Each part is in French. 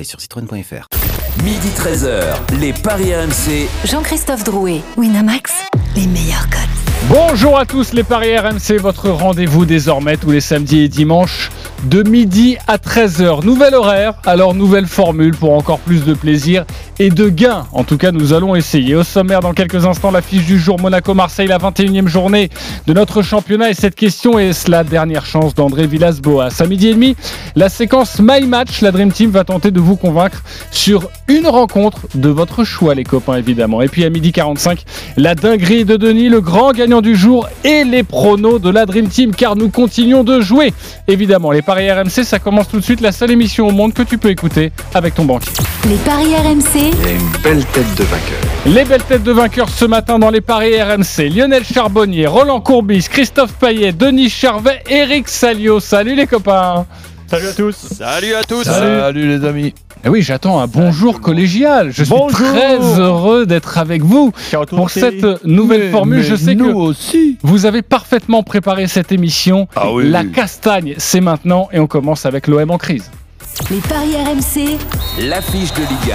Détails sur citroën.fr. Midi 13h, les Paris RMC. Jean-Christophe Drouet, Winamax, les meilleurs codes. Bonjour à tous les Paris RMC, votre rendez-vous désormais tous les samedis et dimanches de midi à 13h. Nouvel horaire, alors nouvelle formule pour encore plus de plaisir et de gains. En tout cas, nous allons essayer. Au sommaire, dans quelques instants, l'affiche du jour Monaco-Marseille, la 21e journée de notre championnat. Et cette question est la dernière chance d'André Villas-Boas? À midi et demi, la séquence My Match. La Dream Team va tenter de vous convaincre sur une rencontre de votre choix, les copains, évidemment. Et puis à midi 45, la dinguerie de Denis, le grand gagnant du jour et les pronos de la Dream Team, car nous continuons de jouer. Évidemment, paris RMC, ça commence tout de suite. La seule émission au monde que tu peux écouter avec ton banquier. Les paris RMC, et une belle tête de vainqueur. Les belles têtes de vainqueurs ce matin dans les paris RMC. Lionel Charbonnier, Roland Courbis, Christophe Payet, Denis Charvet, Eric Salio. Salut les copains. Salut à tous. Salut à tous. Salut, les amis. Et oui, j'attends un bonjour collégial. Je suis Bonjour. très heureux d'être avec vous pour cette nouvelle formule. Je sais nous que aussi. vous avez parfaitement préparé cette émission. Ah oui. La castagne, c'est maintenant et on commence avec l'OM en crise. les paris RMC, L'affiche de Ligue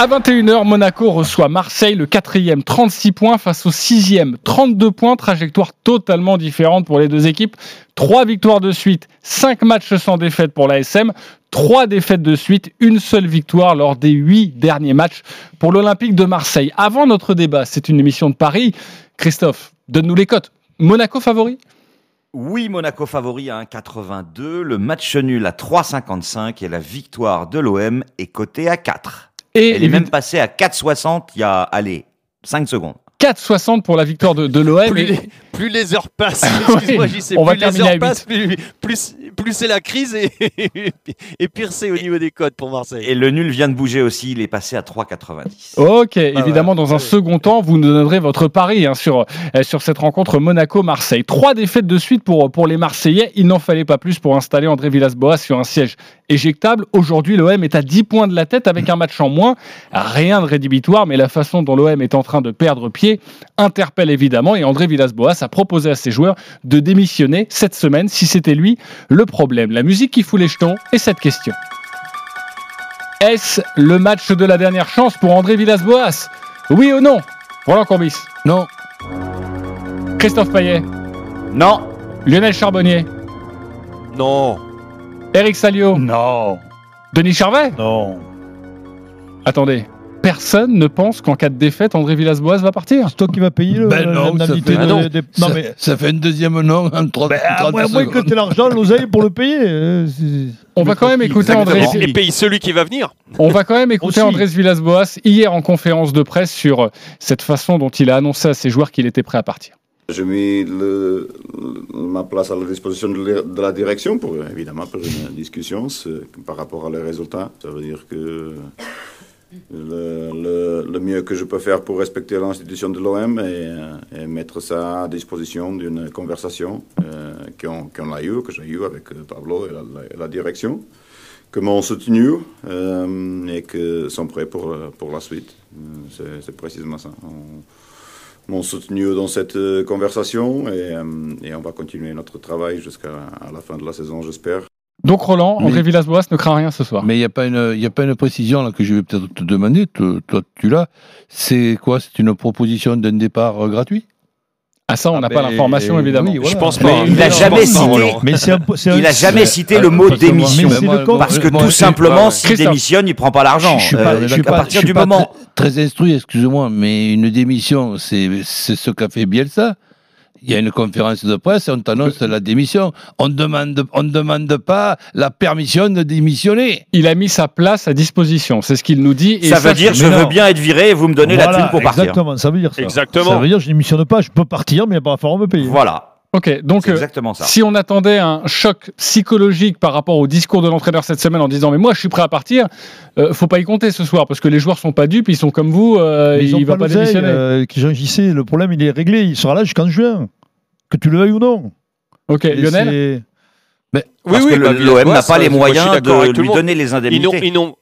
À 21h, Monaco reçoit Marseille, le quatrième, 36 points face au sixième, 32 points. Trajectoire totalement différente pour les deux équipes. Trois victoires de suite, cinq matchs sans défaite pour l'ASM. Trois défaites de suite, une seule victoire lors des huit derniers matchs pour l'Olympique de Marseille. Avant notre débat, c'est une émission de Paris. Christophe, donne-nous les cotes. Monaco favori? Oui, Monaco favori à 1,82. Le match nul à 3,55 et la victoire de l'OM est cotée à 4. Et Elle est même passée à 4,60 il y a, allez, 5 secondes. 4,60 pour la victoire de, de l'OM. Plus, Et- les, plus les heures passent, excuse-moi, va plus les terminer à heures passent, plus, plus, plus c'est la crise et, et pire c'est au niveau des codes pour Marseille. Et le nul vient de bouger aussi, il est passé à 3,90. Ok, évidemment, dans un second temps, vous nous donnerez votre pari hein, sur, euh, sur cette rencontre Monaco-Marseille. Trois défaites de suite pour, pour les Marseillais. Il n'en fallait pas plus pour installer André Villas-Boas sur un siège éjectable. Aujourd'hui, l'OM est à 10 points de la tête avec un match en moins. Rien de rédhibitoire, mais la façon dont l'OM est en train de perdre pied interpelle évidemment. Et André Villas-Boas a proposé à ses joueurs de démissionner cette semaine si c'était lui le problème. La musique qui fout les jetons et cette question. Est-ce le match de la dernière chance pour André Villas-Boas? Oui ou non? Roland Courbis? Non. Christophe Payet? Non Lionel Charbonnier? Non, Eric Salio? Non. Denis Charvet? Non. Attendez, personne ne pense qu'en cas de défaite, André Villas-Boas va partir C'est toi qui vas payer le, Ben non, ça fait- de- Ah non. des- ça, non, mais. ça fait un deuxième en 3 Ben, à moins, à moins que tu aies l'argent, l'oseille pour le payer. euh, On va quand même écouter André, et, et paye celui qui va venir. on va quand même écouter. Andrés Villas-Boas hier en conférence de presse sur euh, cette façon dont il a annoncé à ses joueurs qu'il était prêt à partir. J'ai mis le- le- ma place à la disposition de la, de la direction pour évidemment pour une discussion par rapport à les résultats. Ça veut dire que le, le- le mieux que je peux faire pour respecter l'institution de l'OM est, est mettre ça à disposition d'une conversation euh, qu'on qu'on a eue, que j'ai eue avec euh, Pablo et la, la- direction, que m'ont soutenu euh, et que sont prêts pour, euh, pour la suite. Euh, C'est précisément ça. On- m'ont soutenu dans cette euh, conversation et, euh, et on va continuer notre travail jusqu'à la fin de la saison, j'espère. Donc Roland, André Villas-Boas ne craint rien ce soir. Mais il n'y a, pas une- y a pas une précision là, que je vais peut-être te demander, te- toi tu l'as. C'est quoi? C'est une proposition d'un départ euh, gratuit? Ah ça, on Ah n'a pas l'information évidemment. oui, voilà. Je pense Mais pas. il a Je jamais pense pas, cité-. Mais un Il a jamais cité le mot démission. Parce que moi, tout simplement, s'il démissionne, il prend pas l'argent. Je suis pas, Euh, je suis à pas- partir je suis du pas moment. très, très instruit, excusez-moi, mais une démission, c'est c'est ce qu'a fait Bielsa. Il y a une conférence de presse et on t'annonce la démission. On demande, on ne demande pas la permission de démissionner. Il a mis sa place à disposition, c'est ce qu'il nous dit. Et Ça veut dire, je veux bien être viré et vous me donnez la thune pour partir. Exactement, ça veut dire ça. Exactement. Ça veut dire je démissionne pas, je peux partir, mais il va falloir me payer. Voilà, Ok, donc c'est euh, exactement ça. Si on attendait un choc psychologique par rapport au discours de l'entraîneur cette semaine en disant mais moi je suis prêt à partir, euh, faut pas y compter ce soir parce que les joueurs sont pas dupes, ils sont comme vous, euh, ils ont il va pas pas démissionner. euh, le problème il est réglé, il sera là jusqu'en juin. Que tu le veuilles ou non. ok, Et Lionel. Parce oui, que bah, l'OM n'a pas les moyens de le lui donner les Ils n'ont, indemnités. ils n'ont-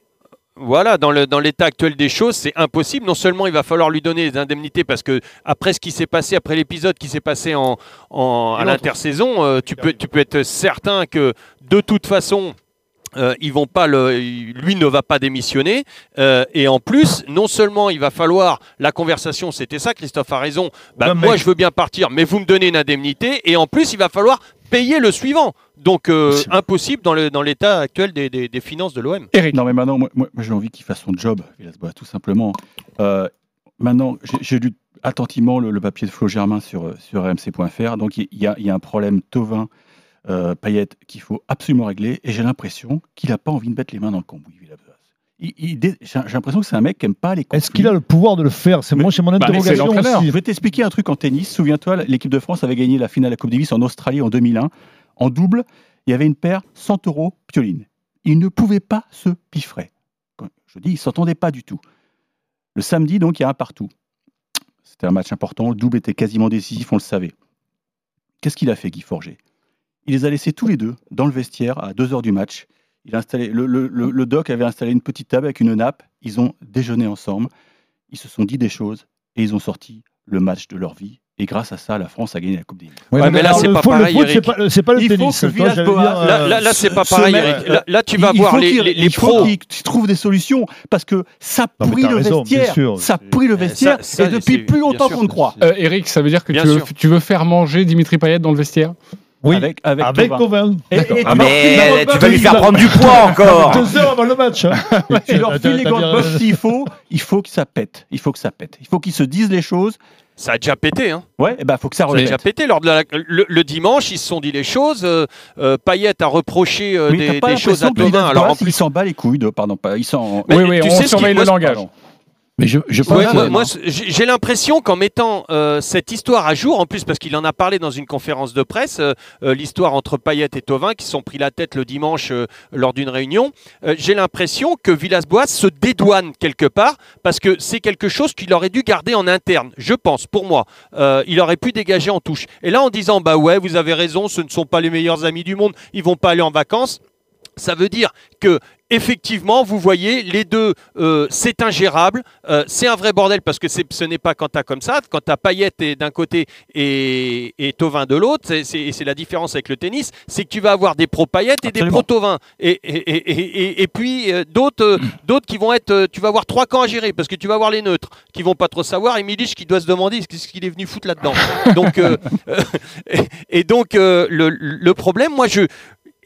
voilà, dans, le, dans l'état actuel des choses, c'est impossible. Non seulement il va falloir lui donner les indemnités parce que après ce qui s'est passé, après l'épisode qui s'est passé en, en- à l'intersaison, euh, tu, peux, tu peux être certain que de toute façon, euh, ils vont pas le, lui ne va pas démissionner euh, et en plus non seulement il va falloir la conversation c'était ça Christophe a raison bah, moi je veux bien partir mais vous me donnez une indemnité et en plus il va falloir payer le suivant donc euh, impossible dans le dans l'état actuel des, des- des finances de l'OM Eric. Non, mais maintenant, moi, j'ai envie qu'il fasse son job, tout simplement. Euh, maintenant, j'ai- lu attentivement le, le papier de Flo Germain sur, sur rmc.fr. Donc, il y, a, il y a un problème Tovin, euh, Payet qu'il faut absolument régler. Et j'ai l'impression qu'il n'a pas envie de mettre les mains dans le cambouis, J'ai j'ai l'impression que c'est un mec qui n'aime pas les conflits. Est-ce qu'il a le pouvoir de le faire? C'est moi, c'est mon Bah, interrogation l'entraîneur. aussi. Je vais t'expliquer un truc en tennis. Souviens-toi, l'équipe de France avait gagné la finale de la Coupe Davis en Australie en 2001. En double, il y avait une paire Santoro Pioline. Ils ne pouvaient pas se piffrer. Je dis, ils s'entendaient pas du tout. Le samedi, donc, il y a un partout. C'était un match important. Le double était quasiment décisif, on le savait. Qu'est-ce qu'il a fait, Guy Forger? Il les a laissés tous les deux dans le vestiaire à 2 heures du match. Il a installé, le, le- le- le doc avait installé une petite table avec une nappe. Ils ont déjeuné ensemble. Ils se sont dit des choses et ils ont sorti le match de leur vie. Et grâce à ça, la France a gagné la Coupe des Villes. Ouais, Ouais, mais là, c'est pas pareil, foot, c'est Eric. pas, c'est pas le Il faut tennis. que Toi, j'allais Villas-Boas- dire, euh, là, là, là, c'est pas ce pareil Eric. là, là, tu vas il voir les, les, les il faut pros qu'il trouve des solutions parce que ça pourrit le raison, vestiaire. sûr. Ça pourrit le ça- vestiaire ça, et depuis plus longtemps qu'on ne croit. Euh, Eric, ça veut dire que tu veux, tu veux faire manger Dimitri Payet dans le vestiaire? Oui, Avec, avec, avec. Tovin. Et- et mais tu vas lui faire prendre du poids encore. Deux heures avant le match. hein. Tu leur files les gants de boxe s'il faut. Il faut que ça pète. Il faut que ça pète. Il faut qu'ils se disent les choses. ça a déjà pété hein Ouais, et ben faut que ça Ça a relève. déjà pété lors de la- le, le dimanche ils se sont dit les choses euh, euh, Payet a reproché euh, des, des choses à Tovin alors en il plus s'en bat les couilles de, pardon, pas, il s'en, Oui, oui, tu on surveille le langage. Mais je, je pense Ouais, que- moi, j'ai l'impression qu'en mettant euh, cette histoire à jour, en plus parce qu'il en a parlé dans une conférence de presse, euh, euh, l'histoire entre Payet et Tovin qui sont pris la tête le dimanche euh, lors d'une réunion, euh, j'ai l'impression que Villas-Boas se dédouane quelque part parce que c'est quelque chose qu'il aurait dû garder en interne, je pense, pour moi. Euh, il aurait pu dégager en touche. Et là, en disant, bah ouais, vous avez raison, ce ne sont pas les meilleurs amis du monde, ils vont pas aller en vacances. Ça veut dire que effectivement, vous voyez, les deux, euh, c'est ingérable, euh, c'est un vrai bordel parce que ce n'est pas quand tu as comme ça, quand tu as Payet et- d'un côté et, et Tovin de l'autre, c'est- c'est et c'est la différence avec le tennis, c'est que tu vas avoir des pro Payet et des pro Tovin. Et, et, et, puis euh, d'autres euh, d'autres qui vont être, euh, tu vas avoir trois camps à gérer parce que tu vas avoir les neutres qui vont pas trop savoir et Milic qui doit se demander ce qu'il est venu foutre là-dedans. Donc, euh, euh, et, et donc euh, le, le problème, moi je,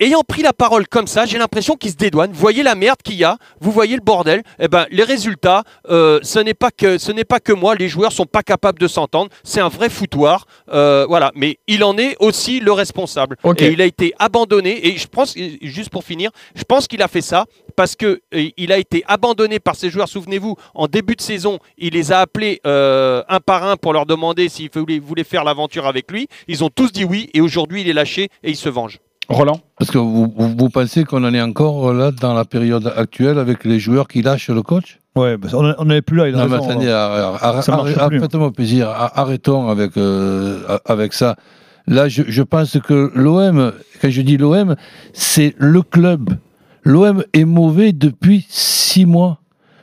ayant pris la parole comme ça, j'ai l'impression qu'il se dédouane. Vous voyez la merde qu'il y a, vous voyez le bordel. Eh ben, les résultats, euh, ce n'est pas que ce n'est pas que moi. Les joueurs sont pas capables de s'entendre. C'est un vrai foutoir. Euh, voilà. Mais il en est aussi le responsable. Et il a été abandonné. Et je pense, juste pour finir, je pense qu'il a fait ça parce que il a été abandonné par ses joueurs. Souvenez-vous, en début de saison, il les a appelés euh, un par un pour leur demander s'ils voulaient, voulaient faire l'aventure avec lui. Ils ont tous dit oui. Et aujourd'hui, il est lâché et il se venge. Roland Parce que vous, vous, vous pensez qu'on en est encore euh, là dans la période actuelle avec les joueurs qui lâchent le coach? Ouais, bah, on n'avait plus là. Il a Non, mais attendez, faites-moi plaisir, ar- arrêtons avec, euh, avec ça. Là, je, je pense que l'OM, quand je dis l'OM, c'est le club. L'OM est mauvais depuis six mois.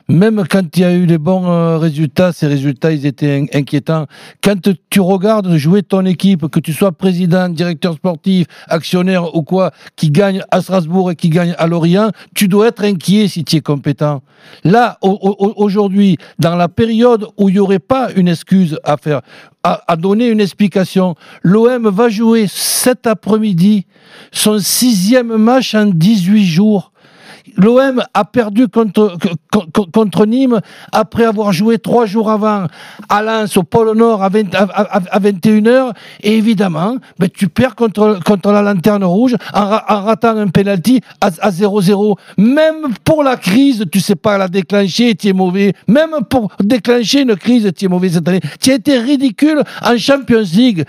Même quand il y a eu les bons euh, résultats, ces résultats, ils étaient in- inquiétants. Quand tu regardes jouer ton équipe, que tu sois président, directeur sportif, actionnaire ou quoi, qui gagne à Strasbourg et qui gagne à Lorient, tu dois être inquiet si tu es compétent. Là, au- au- aujourd'hui, dans la période où il n'y aurait pas une excuse à faire, à, à donner une explication, l'OM va jouer cet après-midi son sixième match en 18 jours. L'OM a perdu contre, co- co- contre Nîmes après avoir joué trois jours avant à Lens, au pôle Nord, à, 20 à- à- à 21h. Et évidemment, ben, tu perds contre, contre la Lanterne Rouge en, ra- en ratant un penalty à, à 0-0. Même pour la crise, tu sais pas la déclencher, tu es mauvais. Même pour déclencher une crise, tu es mauvais cette année. Tu as été ridicule en Champions League.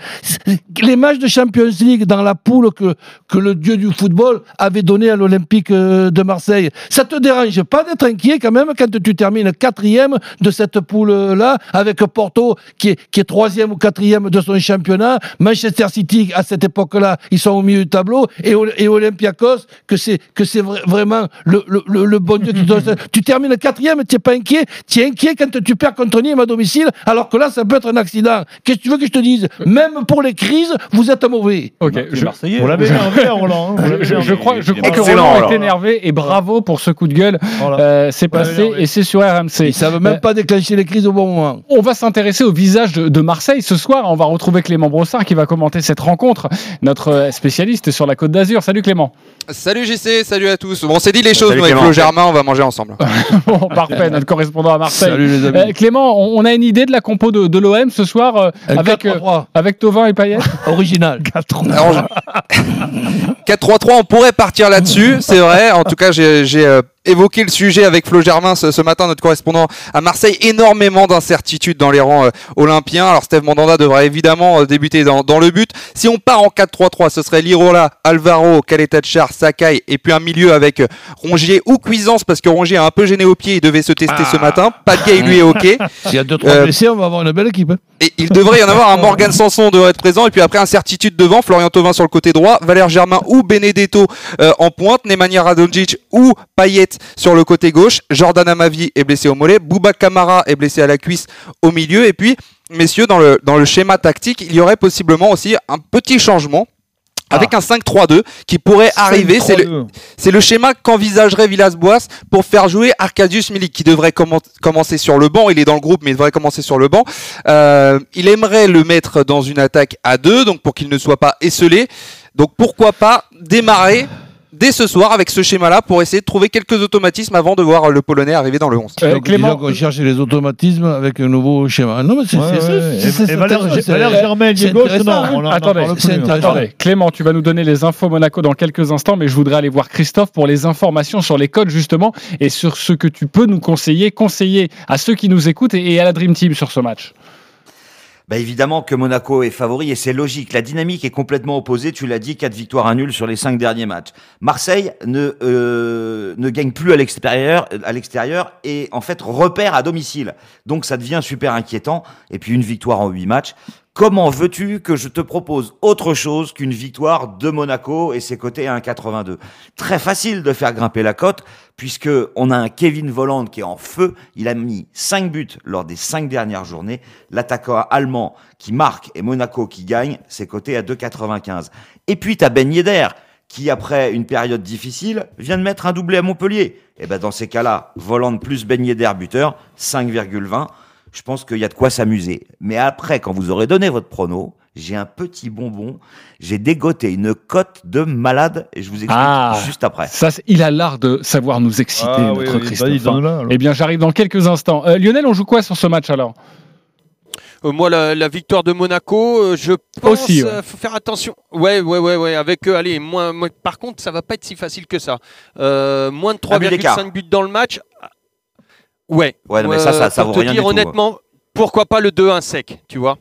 Les matchs de Champions League dans la poule que, que le dieu du football avait donné à l'Olympique euh, de Marseille Marseille. Ça te dérange pas d'être inquiet quand même quand tu termines quatrième de cette poule-là, avec Porto qui est, qui est troisième ou quatrième de son championnat, Manchester City à cette époque-là, ils sont au milieu du tableau, et, et Olympiakos, que c'est que c'est vra- vraiment le, le, le- le bon Dieu qui te donne. Tu termines quatrième, tu n'es pas inquiet, tu es inquiet quand tu perds contre Nîmes à domicile, alors que là, ça peut être un accident. Qu'est-ce que tu veux que je te dise? Même pour les crises, vous êtes mauvais. Ok, Les je, Marseillais. Vous l'avez énervé, hein, Roland. hein, je- crois, je crois que Excellent, Roland est énervé et bravo pour ce coup de gueule. Voilà. Euh, c'est Ouais, passé et c'est sur RMC. Ils savent même Euh, pas déclencher les crises au bon moment. On va s'intéresser au visage de, de Marseille ce soir. On va retrouver Clément Brossard qui va commenter cette rencontre, notre euh, spécialiste sur la Côte d'Azur. Salut Clément. Salut JC, salut à tous. Bon, on s'est dit les choses, avec Clément. Flo Germain, on va manger ensemble. Bon, parfait, notre correspondant à Marseille. Salut les amis. Euh, Clément, on, on a une idée de la compo de, de l'OM ce soir euh, avec, euh, 4-3-3, avec Tovin et Payet original. Alors, je- 4-3-3, on pourrait partir là-dessus, c'est vrai. En tout cas, j'ai j'ai, euh, évoqué le sujet avec Flo Germain ce, ce matin, notre correspondant à Marseille. Énormément d'incertitudes dans les rangs euh, olympiens. Alors, Steve Mandanda devra évidemment euh, débuter dans, dans le but. Si on part en 4-3-3, ce serait Lirola, Alvaro, Kaletachar, Sakai, et puis un milieu avec euh, Rongier ou Cuisance, parce que Rongier a un peu gêné au pied, il devait se tester ce matin. Pas de gay, lui est OK. S'il y a deux, trois Euh, blessés, on va avoir une belle équipe. hein. Et il devrait y en avoir un Morgan Sanson devrait être présent. Et puis après, incertitude devant. Florian Thauvin sur le côté droit. Valère Germain ou Benedetto euh, en pointe. Nemanja Radonjic ou Payet sur le côté gauche. Jordan Amavi est blessé au mollet. Bouba Kamara est blessé à la cuisse au milieu. Et puis, messieurs, dans le, dans le schéma tactique, il y aurait possiblement aussi un petit changement. Avec un 5-3-2 qui pourrait arriver, c'est le, 5-3-2. c'est le schéma qu'envisagerait Villas-Boas pour faire jouer Arkadiusz Milik, qui devrait commen- commencer sur le banc. Il est dans le groupe, mais il devrait commencer sur le banc. Euh, il aimerait le mettre dans une attaque à deux, donc pour qu'il ne soit pas esselé. Donc pourquoi pas démarrer dès ce soir avec ce schéma-là pour essayer de trouver quelques automatismes avant de voir le Polonais arriver dans le 11. Euh, Donc, Clément, qu'on cherche les automatismes avec un nouveau schéma. Non, mais c'est Ouais, Valère c'est- c'est- Valère Germain, on on Clément, tu vas nous donner les infos Monaco dans quelques instants, mais je voudrais aller voir Christophe pour les informations sur les codes justement et sur ce que tu peux nous conseiller, conseiller à ceux qui nous écoutent et à la Dream Team sur ce match. Bah évidemment que Monaco est favori et c'est logique. La dynamique est complètement opposée. Tu l'as dit, 4 victoires, un nul sur les 5 derniers matchs. Marseille ne euh, ne gagne plus à l'extérieur, à l'extérieur et en fait repère à domicile. Donc ça devient super inquiétant. Et puis une victoire en 8 matchs. Comment veux-tu que je te propose autre chose qu'une victoire de Monaco et ses côtés à 1,82 Très facile de faire grimper la cote puisque on a un Kevin Volland qui est en feu. Il a mis 5 buts lors des 5 dernières journées. L'attaquant allemand qui marque et Monaco qui gagne, c'est coté à 2,95. Et puis tu as Ben qui, après une période difficile, vient de mettre un doublé à Montpellier. Et ben dans ces cas-là, Volland plus Ben Yedder buteur, 5,20. Je pense qu'il y a de quoi s'amuser. Mais après, quand vous aurez donné votre prono, j'ai un petit bonbon. J'ai dégoté une cote de malade et je vous explique Ah. juste après. Ça, il a l'art de savoir nous exciter, Ah, notre oui, Christophe. alors. eh bien, j'arrive dans quelques instants. Euh, Lionel, on joue quoi sur ce match alors? Euh, moi, la, la victoire de Monaco, euh, je pense Aussi, ouais. euh, faut faire attention. Ouais, ouais, ouais, ouais. Avec eux, allez, moins, moins- Par contre, ça va pas être si facile que ça. Euh, moins de Un but d'écart. 3,5 buts dans le match. Ouais. Ouais, non, mais ça, ça- ça pour vaut te rien dire du tout, hein. honnêtement, pourquoi pas le 2-1 sec, tu vois?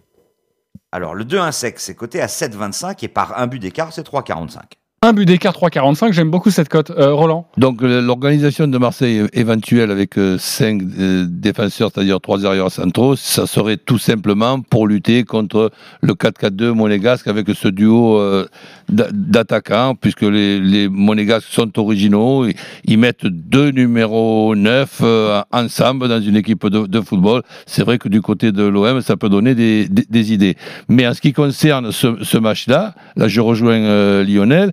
Alors, le 2-1 sec, c'est coté à 7,25 et par un but d'écart, c'est 3,45. Un but d'écart 3,45. J'aime beaucoup cette cote. Euh, Roland Donc euh, l'organisation de Marseille éventuelle avec euh, cinq euh, défenseurs, c'est-à-dire trois arrières centraux, ça serait tout simplement pour lutter contre le 4-4-2 monégasque avec ce duo euh, d'a- d'attaquants, puisque les, monégasques sont originaux, ils, mettent deux numéros 9 euh, ensemble dans une équipe de, football. C'est vrai que du côté de l'OM, ça peut donner des, idées. Mais en ce qui concerne ce, match-là, là je rejoins euh, Lionel,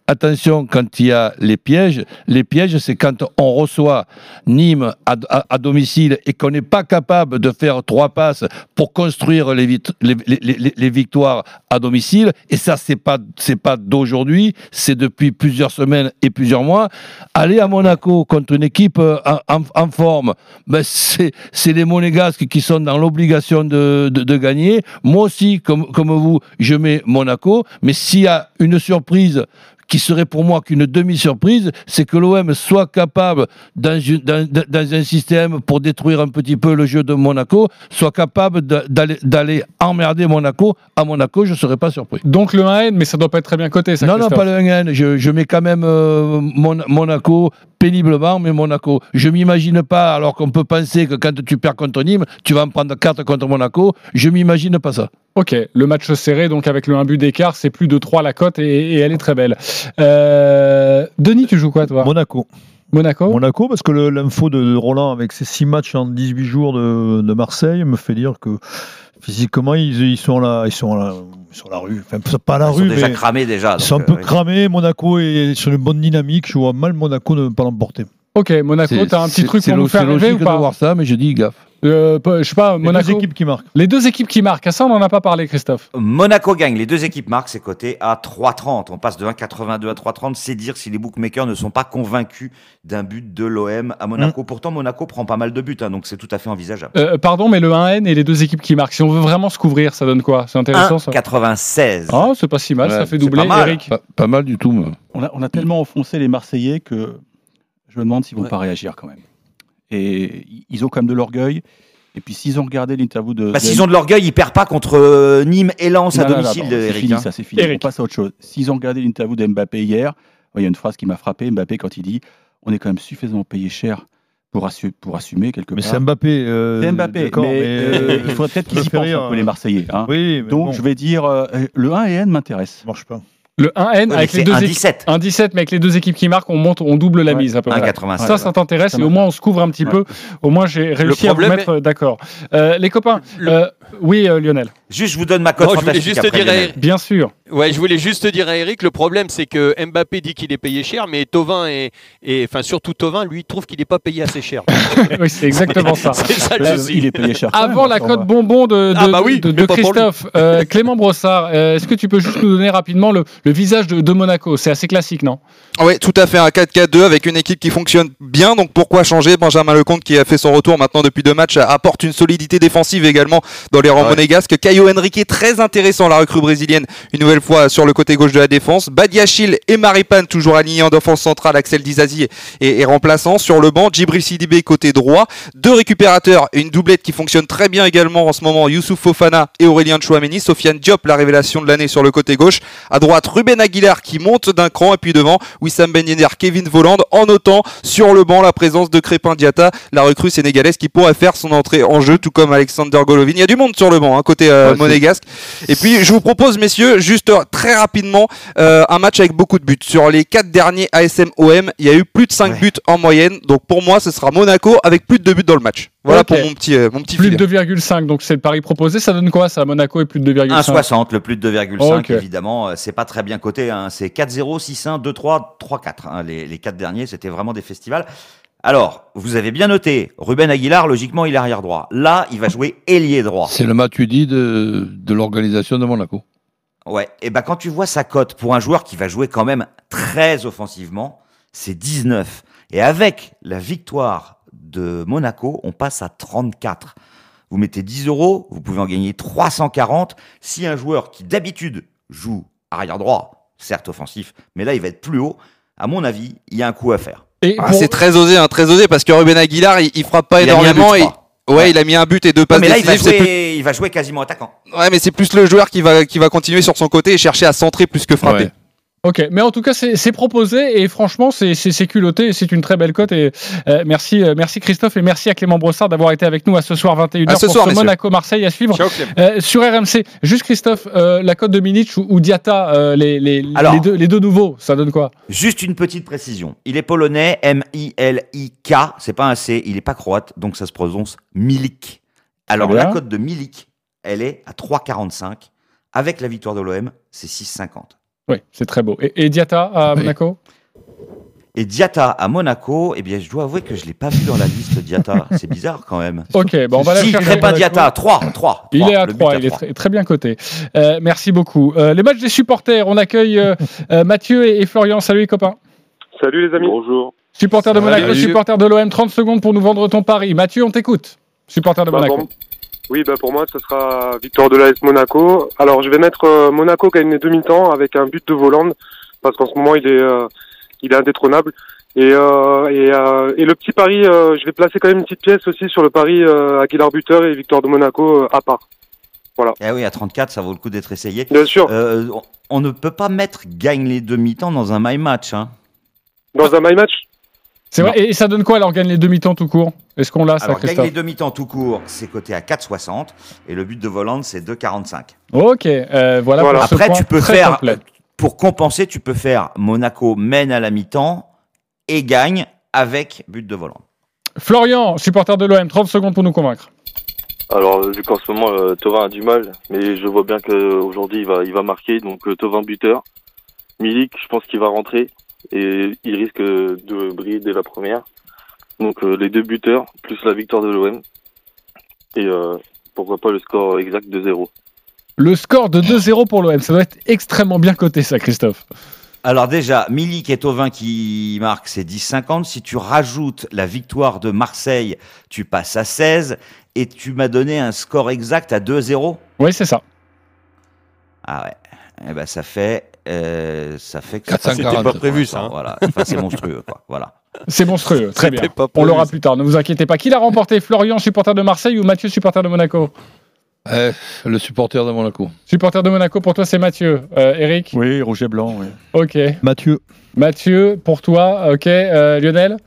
Attention, quand il y a les pièges, les pièges, c'est quand on reçoit Nîmes à, domicile et qu'on n'est pas capable de faire trois passes pour construire les, victoires à domicile. Et ça, c'est pas, pas d'aujourd'hui, c'est depuis plusieurs semaines et plusieurs mois. Aller à Monaco contre une équipe euh, en, forme, ben c'est, les Monégasques qui sont dans l'obligation de gagner. Moi aussi, comme, comme vous, je mets Monaco. Mais s'il y a une surprise qui serait pour moi qu'une demi-surprise, c'est que l'OM soit capable, dans, une- dans- dans- dans un système pour détruire un petit peu le jeu de Monaco, soit capable d'aller emmerder Monaco. À Monaco, je ne serais pas surpris. Donc le 1N, mais ça doit pas être très bien coté, ça. Non, non, pas le 1N. Je, je mets quand même euh, Mon- Monaco péniblement, mais Monaco. Je m'imagine pas, alors qu'on peut penser que quand tu perds contre Nîmes, tu vas en prendre 4 contre Monaco. Je m'imagine pas ça. Ok, le match serré, donc avec le 1 but d'écart, c'est plus de 3 la cote et, et elle est très belle. Euh, Denis, tu joues quoi toi? Monaco. Monaco? Monaco, parce que le- l'info de, de Roland avec ses 6 matchs en 18 jours de, de Marseille me fait dire que physiquement, ils, ils sont là, ils sont là, sur la rue. Enfin, pas à la Ils sont rue, déjà mais cramés déjà. ils sont un peu euh, cramés. Monaco est sur une bonne dynamique. Je vois mal Monaco ne pas l'emporter. Ok, Monaco, t'as un petit truc pour nous faire rêver ou de pas voir ça, mais je dis gaffe. Euh, Je sais pas, Les Monaco. deux équipes qui marquent. Les deux équipes qui marquent, à ça on n'en a pas parlé Christophe. Monaco gagne, les deux équipes marquent, c'est coté à 3,30. On passe de 1,82 à 3,30. C'est dire si les bookmakers ne sont pas convaincus d'un but de l'OM à Mmh. Monaco. Pourtant, Monaco prend pas mal de buts, hein, donc c'est tout à fait envisageable. Euh, pardon, mais le 1N et les deux équipes qui marquent, si on veut vraiment se couvrir, ça donne quoi? C'est intéressant ça 1,96. Ah, c'est pas si mal, Ouais, ça fait doubler. pas mal. Eric Pas, pas mal du tout. moi. On a, on a tellement enfoncé les Marseillais que je me demande s'ils vont Ouais. pas réagir quand même. Et ils ont quand même de l'orgueil. Et puis s'ils ont regardé l'interview de. Bah, S'ils ont de l'orgueil, ils perdent pas contre euh, Nîmes et Lens à Non, non, non, domicile, c'est fini, hein. ça c'est fini. Eric. On passe à autre chose. S'ils ont regardé l'interview de Mbappé hier, il y a une phrase qui m'a frappé. Mbappé quand il dit on est quand même suffisamment payé cher pour, assu- pour assumer quelque Mais part. c'est Mbappé. euh, C'est Mbappé, d'accord, mais, euh, il faudrait peut-être qu'ils y pensent un peu les. Marseillais. hein. Oui, mais Donc bon, je vais dire euh, le 1 et N m'intéresse. ça marche pas. Le 1N Ouais, mais avec les deux 1,17. équipes. 1,17, mais avec les deux équipes qui marquent, on monte, on double la Ouais. mise à peu près. 1,96. Ça, ça t'intéresse et au moins on se couvre un petit peu. Au moins j'ai réussi à vous mettre euh, d'accord. Euh, les copains, euh, oui euh, Lionel, Juste, je vous donne ma cote Non, je voulais juste après, dire à bien sûr. Ouais, je voulais juste te dire à Eric, le problème c'est que Mbappé dit qu'il est payé cher, mais Tovin et, et enfin surtout Tovin, lui trouve qu'il n'est pas payé assez cher. oui, c'est exactement ça. c'est ça le souci. il est payé cher. Avant la cote bonbon de, de, Ah bah oui, de- de. Christophe, euh, Clément Brossard, euh, est-ce que tu peux juste nous donner rapidement le, le visage de, de Monaco? C'est assez classique, non? Oui, tout à fait, un 4-4-2 avec une équipe qui fonctionne bien. Donc pourquoi changer? Benjamin Lecomte, qui a fait son retour maintenant depuis deux matchs, apporte une solidité défensive également dans les rangs Ouais. monégasques. Caio Henrique très intéressant, la recrue brésilienne, une nouvelle fois sur le côté gauche de la défense. Badiachil et Maripane toujours alignés en défense centrale. Axel Dizazi est, est remplaçant. Sur le banc, Djibril Sidibé côté droit. Deux récupérateurs et une doublette qui fonctionne très bien également en ce moment. Youssouf Fofana et Aurélien Chouameni. Sofiane Diop, la révélation de l'année sur le côté gauche. À droite, Ruben Aguilar qui monte d'un cran. Et puis devant, Wissam Ben Yedder, Kevin Voland. En notant sur le banc la présence de Crépin Diata, la recrue sénégalaise qui pourrait faire son entrée en jeu, tout comme Alexander Golovin. Il y a du monde sur le banc, hein, côté euh, Ouais, c'est- monégasque. Et puis, je vous propose, messieurs, juste euh, très rapidement, euh, un match avec beaucoup de buts. Sur les quatre derniers ASM-OM, il y a eu plus de 5 Ouais. buts en moyenne. Donc, pour moi, ce sera Monaco avec plus de 2 buts dans le match. Voilà Ok. pour mon petit, euh, mon petit Plus filet. de 2,5, donc c'est le pari proposé. Ça donne quoi ça Monaco et plus de 2,5 1,60, le plus de 2,5, Ok. évidemment. euh, C'est pas très bien coté. Hein. C'est 4-0, 6-1, 2-3, 3-4. hein. Les, les quatre derniers, c'était vraiment des festivals. Alors, vous avez bien noté, Ruben Aguilar, logiquement, il est arrière droit. Là, il va jouer ailier droit. C'est le Matuidi de, de l'organisation de Monaco. Ouais. Et ben quand tu vois sa cote pour un joueur qui va jouer quand même très offensivement, c'est 19. Et avec la victoire de Monaco, on passe à 34. Vous mettez 10 euros, vous pouvez en gagner 340. Si un joueur qui d'habitude joue arrière droit, certes offensif, mais là il va être plus haut, à mon avis, il y a un coup à faire. Et Ah, pour- c'est très osé, hein, très osé, parce que Ruben Aguilar, il, il frappe pas Il énormément. et... Ouais, Ouais. il a mis un but et deux passes Non, mais là, il va, plus- jouer, il va jouer quasiment attaquant. Ouais, mais c'est plus le joueur qui va, qui va continuer sur son côté et chercher à centrer plus que frapper. Ouais. Ok, mais en tout cas, c'est proposé et franchement, c'est culotté et c'est une très belle cote. Et euh, merci, euh, merci Christophe et merci à Clément Brossard d'avoir été avec nous à ce soir 21h À ce pour soir, ce messieurs. Monaco-Marseille à suivre. Ciao. Euh, sur RMC, juste Christophe, euh, la cote de Minich ou, ou Diata, euh, les, les, Alors. les, deux, les deux nouveaux, ça donne quoi? Juste une petite précision. Il est polonais, M-I-L-I-K. C'est pas un C, il est pas croate, donc ça se prononce Milik. Alors la cote de Milik, elle est à 3,45. Avec la victoire de l'OM, c'est 6,50. Oui, c'est très beau. Et, et Diata à Oui. Monaco? Et Diata à Monaco, eh bien, je dois avouer que je l'ai pas vu dans la liste Diata. C'est bizarre quand même. Ok, bon, on va la si, chercher. Crépin Diata, 3, 3. Il est à 3, il est très, très bien coté. Euh, merci beaucoup. Euh, les matchs des supporters, on accueille euh, Mathieu et, et Florian. Salut les copains. Salut les amis. Bonjour. Supporter de Monaco, supporter de l'OM, 30 secondes pour nous vendre ton pari. Mathieu, on t'écoute. Supporter de Bah, Monaco. Oui, bah pour moi, ce sera victoire de l'AS Monaco. Alors, je vais mettre euh, Monaco gagne les demi-temps avec un but de Voland, parce qu'en ce moment, il est, euh, il est indétrônable. Et, euh, et, euh, et le petit pari, euh, je vais placer quand même une petite pièce aussi sur le pari euh, Aguilar buteur et victoire de Monaco à part. Voilà. Eh oui, à 34, ça vaut le coup d'être essayé. Bien sûr. On, on ne peut pas mettre gagne les demi-temps dans un my match. Hein. Dans un my match C'est vrai. Et ça donne quoi alors gagne les demi-temps tout court? Est-ce qu'on l'a ça, Alors, gagne les demi-temps tout court, c'est coté à 4,60 et le but de Volante, c'est 2,45. Ok, euh, voilà. Voilà. Pour ce Après, point tu peux très faire, complet. pour compenser, tu peux faire Monaco mène à la mi-temps et gagne avec but de Volante. Florian, supporter de l'OM, 30 secondes pour nous convaincre. Alors, vu qu'en ce moment, euh, Thauvin a du mal, mais je vois bien qu'aujourd'hui, il va, il va marquer. Donc, euh, Thauvin buteur. Milik, je pense qu'il va rentrer et il risque de briller dès la première. Donc, euh, les deux buteurs, plus la victoire de l'OM. Et euh, pourquoi pas le score exact de 0. Le score de 2-0 pour l'OM, ça doit être extrêmement bien coté ça, Christophe. Alors déjà, Milik et Tovin qui marquent, c'est 10,50. Si tu rajoutes la victoire de Marseille, tu passes à 16. Et tu m'as donné un score exact à 2-0 Oui, c'est ça. Ah ouais. Eh ben ça fait... euh, ça fait... 440. C'était pas prévu, ça, hein. Voilà. Enfin, c'est monstrueux, quoi. Voilà. C'est monstrueux, très bien. On l'aura plus tard, ne vous inquiétez pas. Qui l'a remporté Florian, supporter de Marseille ou Mathieu, supporter de Monaco? Eh, le supporter de Monaco. Supporter de Monaco, pour toi, c'est Mathieu. Euh, Eric? Oui, Roger Blanc. oui. Ok. Mathieu. Mathieu, pour toi, ok. Euh, Lionel?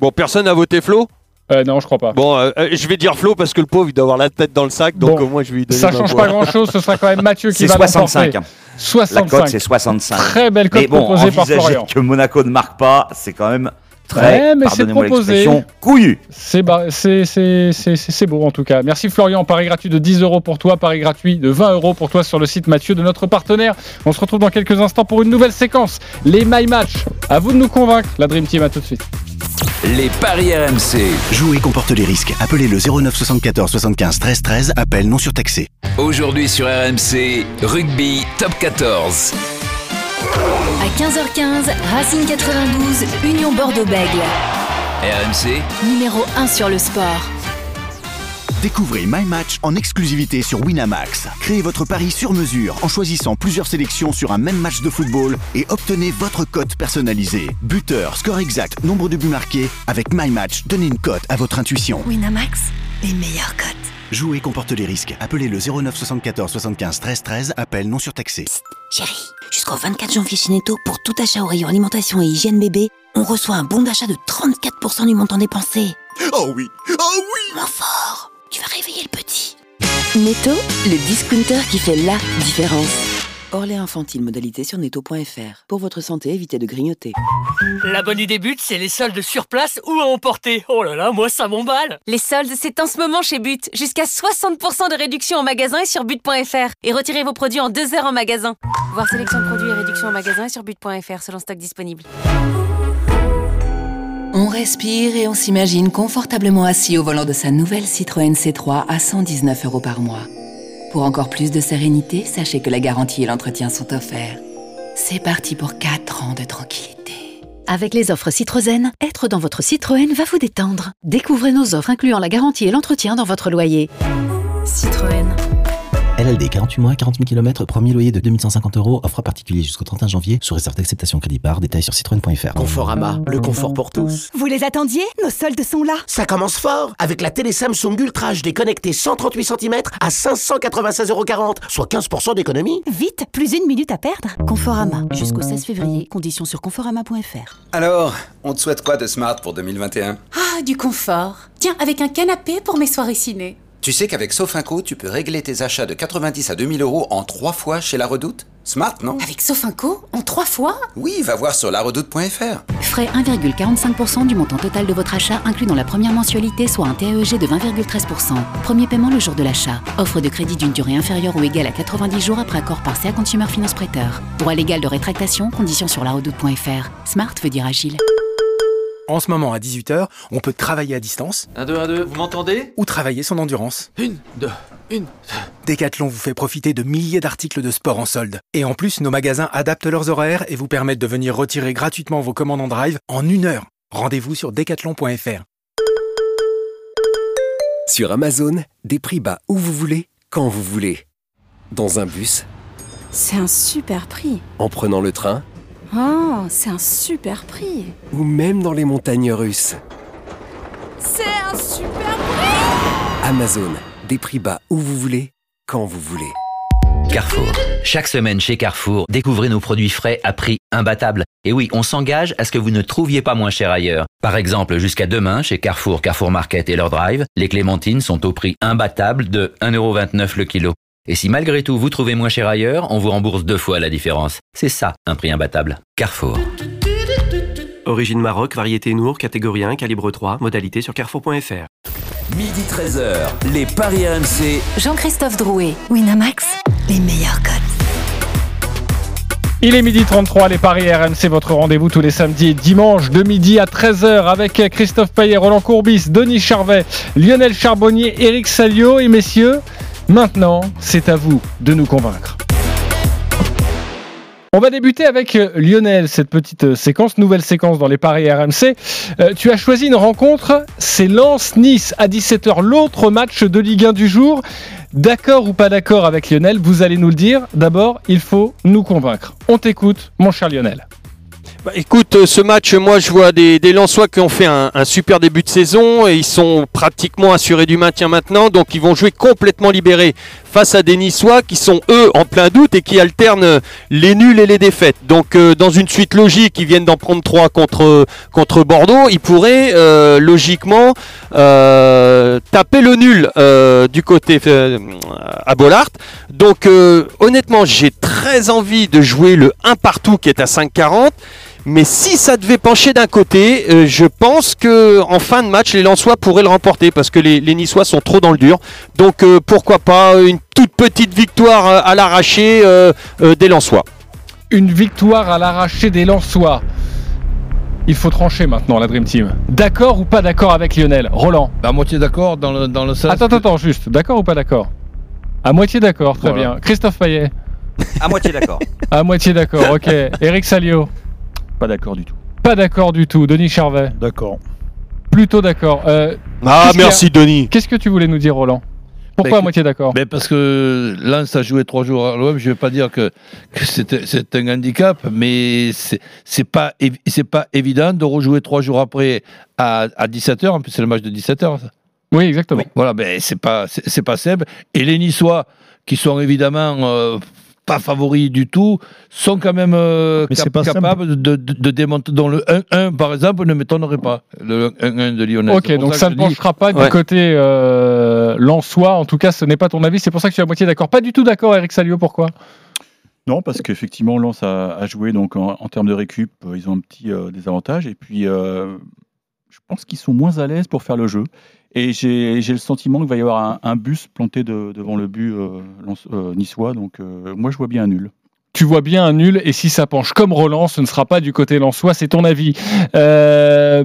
Bon, personne n'a voté Flo? Euh, Non, je crois pas. Bon, euh, euh, je vais dire Flo parce que le pauvre, il doit avoir la tête dans le sac, donc Bon, au moins je vais lui donner Ça ma change voix. pas grand-chose, ce sera quand même Mathieu qui C'est va 65. l'emporter. hein. La 65. cote, c'est 65. Très belle cote Mais bon, proposée par envisager Florian. que Monaco ne marque pas, c'est quand même très, Ouais, mais c'est proposé. l'expression, couillu. C'est ba- c'est- c'est- c'est- c'est- c'est beau en tout cas. Merci Florian. Paris gratuit de 10 euros pour toi, Paris gratuit de 20 euros pour toi sur le site Mathieu de notre partenaire. On se retrouve dans quelques instants pour une nouvelle séquence. Les My Match. À vous de nous convaincre. La Dream Team, à tout de suite. Les paris RMC. Jouer comporte les risques. Appelez le 09 74 75 13 13. Appel non surtaxé. Aujourd'hui sur RMC, rugby top 14. À 15h15, Racing 92, Union Bordeaux-Bègle. RMC, Numéro 1 sur le sport. Découvrez My Match en exclusivité sur Winamax. Créez votre pari sur mesure en choisissant plusieurs sélections sur un même match de football et obtenez votre cote personnalisée. Buteur, score exact, nombre de buts marqués. Avec My Match, donnez une cote à votre intuition. Winamax, les meilleures cotes. Jouer comporte les risques. Appelez le 09 74 75 13 13. Appel non surtaxé. Chérie, jusqu'au 24 janvier chez Netto, pour tout achat au rayon alimentation et hygiène bébé, on reçoit un bon d'achat de 34% du montant dépensé. Oh oui Oh oui Moins fort Tu vas réveiller le petit. Netto, le discounter qui fait la différence. Hors les infantiles, modalité sur netto.fr. Pour votre santé, évitez de grignoter. La bonne idée but, c'est les soldes sur place ou à emporter. Oh là là, moi ça m'emballe. Les soldes, c'est en ce moment chez But. Jusqu'à 60% de réduction en magasin et sur but.fr. Et retirez vos produits en deux heures en magasin. Voir sélection de produits et réduction en magasin et sur but.fr selon stock disponible. On respire et on s'imagine confortablement assis au volant de sa nouvelle Citroën C3 à 119 euros par mois. Pour encore plus de sérénité, sachez que la garantie et l'entretien sont offerts. C'est parti pour 4 ans de tranquillité. Avec les offres Citroën, être dans votre Citroën va vous détendre. Découvrez nos offres incluant la garantie et l'entretien dans votre loyer. Citroën. LLD 48 mois, 40 000 km, premier loyer de 2150 euros, offre particulier jusqu'au 31 janvier, sous réserve d'acceptation crédit par, détail sur citroën.fr. Conforama, le confort pour tous. Vous les attendiez? Nos soldes sont là Ça commence fort avec la télé Samsung Ultra HD connectée 138 cm à 596,40€, soit 15% d'économie. Vite, plus une minute à perdre. Conforama, jusqu'au 16 février, conditions sur conforama.fr. Alors, on te souhaite quoi de smart pour 2021 Ah, du confort. Tiens, avec un canapé pour mes soirées ciné. Tu sais qu'avec Sofinco, tu peux régler tes achats de 90 à 2000 euros en trois fois chez La Redoute? Smart, non? Avec Sofinco En trois fois? Oui, va voir sur laredoute.fr. Frais 1,45% du montant total de votre achat inclus dans la première mensualité, soit un TAEG de 20,13%. Premier paiement le jour de l'achat. Offre de crédit d'une durée inférieure ou égale à 90 jours après accord par CA Consumer Finance Prêteur. Droit légal de rétractation, conditions sur laredoute.fr. Smart veut dire agile. En ce moment, à 18h, on peut travailler à distance. 1, 2, 1, 2, vous m'entendez? Ou travailler son endurance. Une, deux, une. Decathlon vous fait profiter de milliers d'articles de sport en solde. Et en plus, nos magasins adaptent leurs horaires et vous permettent de venir retirer gratuitement vos commandes en drive en une heure. Rendez-vous sur decathlon.fr. Sur Amazon, des prix bas où vous voulez, quand vous voulez. Dans un bus, C'est un super prix. en prenant le train Oh, c'est un super prix. ou même dans les montagnes russes. C'est un super prix Amazon, des prix bas où vous voulez, quand vous voulez. Carrefour. Chaque semaine chez Carrefour, découvrez nos produits frais à prix imbattable. Et oui, on s'engage à ce que vous ne trouviez pas moins cher ailleurs. Par exemple, jusqu'à demain, chez Carrefour, Carrefour Market et leur drive, les clémentines sont au prix imbattable de 1,29€ le kilo. Et si malgré tout vous trouvez moins cher ailleurs, on vous rembourse deux fois la différence. C'est ça, un prix imbattable. Carrefour. Origine Maroc, variété Nour, catégorie 1, calibre 3, modalité sur carrefour.fr. Midi 13h, les Paris RMC. Jean-Christophe Drouet, Winamax, les meilleurs codes. Il est midi 33, les Paris RMC, votre rendez-vous tous les samedis et dimanches de midi à 13h avec Christophe Payet, Roland Courbis, Denis Charvet, Lionel Charbonnier, Eric Salio et messieurs, maintenant c'est à vous de nous convaincre. On va débuter avec euh, Lionel, cette petite euh, séquence, nouvelle séquence dans les paris RMC. Euh, tu as choisi une rencontre, c'est Lens-Nice à 17h, l'autre match de Ligue 1 du jour. D'accord ou pas d'accord avec Lionel, vous allez nous le dire. D'abord, il faut nous convaincre. On t'écoute, mon cher Lionel. Bah, écoute, euh, ce match, moi je vois des, des Lensois qui ont fait un, super début de saison et ils sont pratiquement assurés du maintien maintenant, donc ils vont jouer complètement libérés face à des Niçois qui sont eux en plein doute et qui alternent les nuls et les défaites. Donc euh, dans une suite logique, ils viennent d'en prendre trois contre, contre Bordeaux, ils pourraient euh, logiquement taper le nul du côté à Bollard. Donc honnêtement, j'ai très envie de jouer le 1 partout qui est à 5,40. Mais si ça devait pencher d'un côté, euh, je pense que en fin de match, les Lensois pourraient le remporter parce que les, les Niçois sont trop dans le dur. Donc euh, pourquoi pas une toute petite victoire euh, à l'arraché euh, euh, des Lensois. Une victoire à l'arraché des Lensois. Il faut trancher maintenant la Dream Team. D'accord ou pas d'accord avec Lionel? Roland? À moitié d'accord dans le, dans le sens. Attends, attends, attends, juste. D'accord ou pas d'accord? À moitié d'accord, très Voilà. bien. Christophe Payet À moitié d'accord. À moitié d'accord, ok. Eric Salio Pas d'accord du tout. Pas d'accord du tout. Denis Charvet D'accord. Plutôt d'accord. Euh, Ah a- merci Denis. Qu'est-ce que tu voulais nous dire, Roland? Pourquoi Ben, à moitié d'accord? Ben parce que Lens a joué trois jours à l'OM, je ne vais pas dire que, que c'est un handicap, mais c'est c'est pas, évi- c'est pas évident de rejouer trois jours après à, à 17h, en plus c'est le match de 17h. Oui, exactement. Voilà, ben c'est pas, c'est c'est pas simple. Et les Niçois, qui sont évidemment euh, pas favoris du tout, sont quand même euh, Mais cap- c'est pas capables de, de, de démonter. Dans le 1-1, par exemple, ne m'étonnerait pas. Le 1-1 de Lyonnais. Ok, donc ça ne dis- penchera pas du Ouais. côté euh, Lensois. En tout cas, ce n'est pas ton avis. C'est pour ça que tu es à moitié d'accord. Pas du tout d'accord, Eric Salio. Pourquoi? Non, parce qu'effectivement, Lens a, a joué donc en, en termes de récup, euh, ils ont un petit euh, désavantage. Et puis, euh, je pense qu'ils sont moins à l'aise pour faire le jeu. Et j'ai le sentiment qu'il va y avoir un, bus planté de- devant le but euh, euh, niçois. Donc, euh, moi, je vois bien un nul. Tu vois bien un nul. Et si ça penche comme Roland, ce ne sera pas du côté Lensois. C'est ton avis. Euh,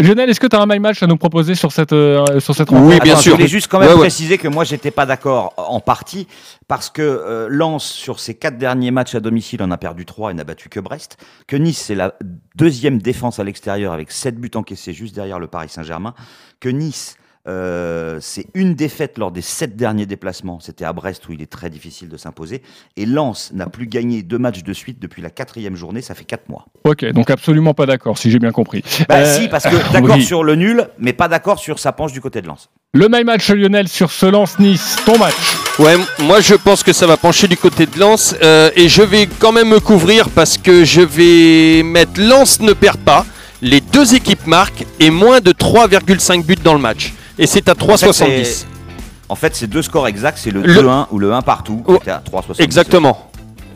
Lionel, est-ce que tu as un my match à nous proposer sur cette, euh, sur cette rencontre Attends, Je voulais juste quand même préciser que moi, j'étais pas d'accord en partie parce que euh, Lens, sur ses quatre derniers matchs à domicile, en a perdu trois et n'a battu que Brest. Que Nice, c'est la deuxième défense à l'extérieur avec sept buts encaissés juste derrière le Paris Saint-Germain. Que Nice, euh, c'est une défaite lors des sept derniers déplacements. C'était à Brest où il est très difficile de s'imposer. Et Lens n'a plus gagné deux matchs de suite depuis la quatrième journée. Ça fait quatre mois. Ok, donc absolument pas d'accord, si j'ai bien compris. Bah Euh, si, parce que d'accord oui. sur le nul, mais pas d'accord sur sa penche du côté de Lens. Le my match, Lionel, sur ce Lens-Nice. Ton match. Ouais, moi je pense que ça va pencher du côté de Lens euh, et je vais quand même me couvrir parce que je vais mettre Lens ne perd pas, les deux équipes marquent et moins de 3,5 buts dans le match. Et c'est à En fait, 3,70. c'est- En fait, c'est deux scores exacts, c'est le, Le- 2-1 ou le 1 partout, à 3,70. Exactement.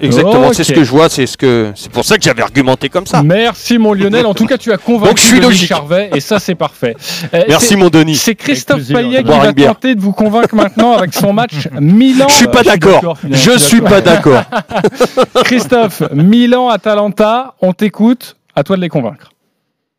Exactement, c'est ce que je vois, c'est ce que c'est pour ça que j'avais argumenté comme ça. Merci mon Lionel. En tout cas, tu as convaincu Donc, je suis Denis logique. Charvet et ça c'est parfait. Euh, Merci, mon Denis. C'est Christophe. Payet qui va tenter de vous convaincre maintenant avec son match Milan. Je suis pas d'accord. Je suis pas d'accord. Christophe, Milan Atalanta, on t'écoute. À toi de les convaincre.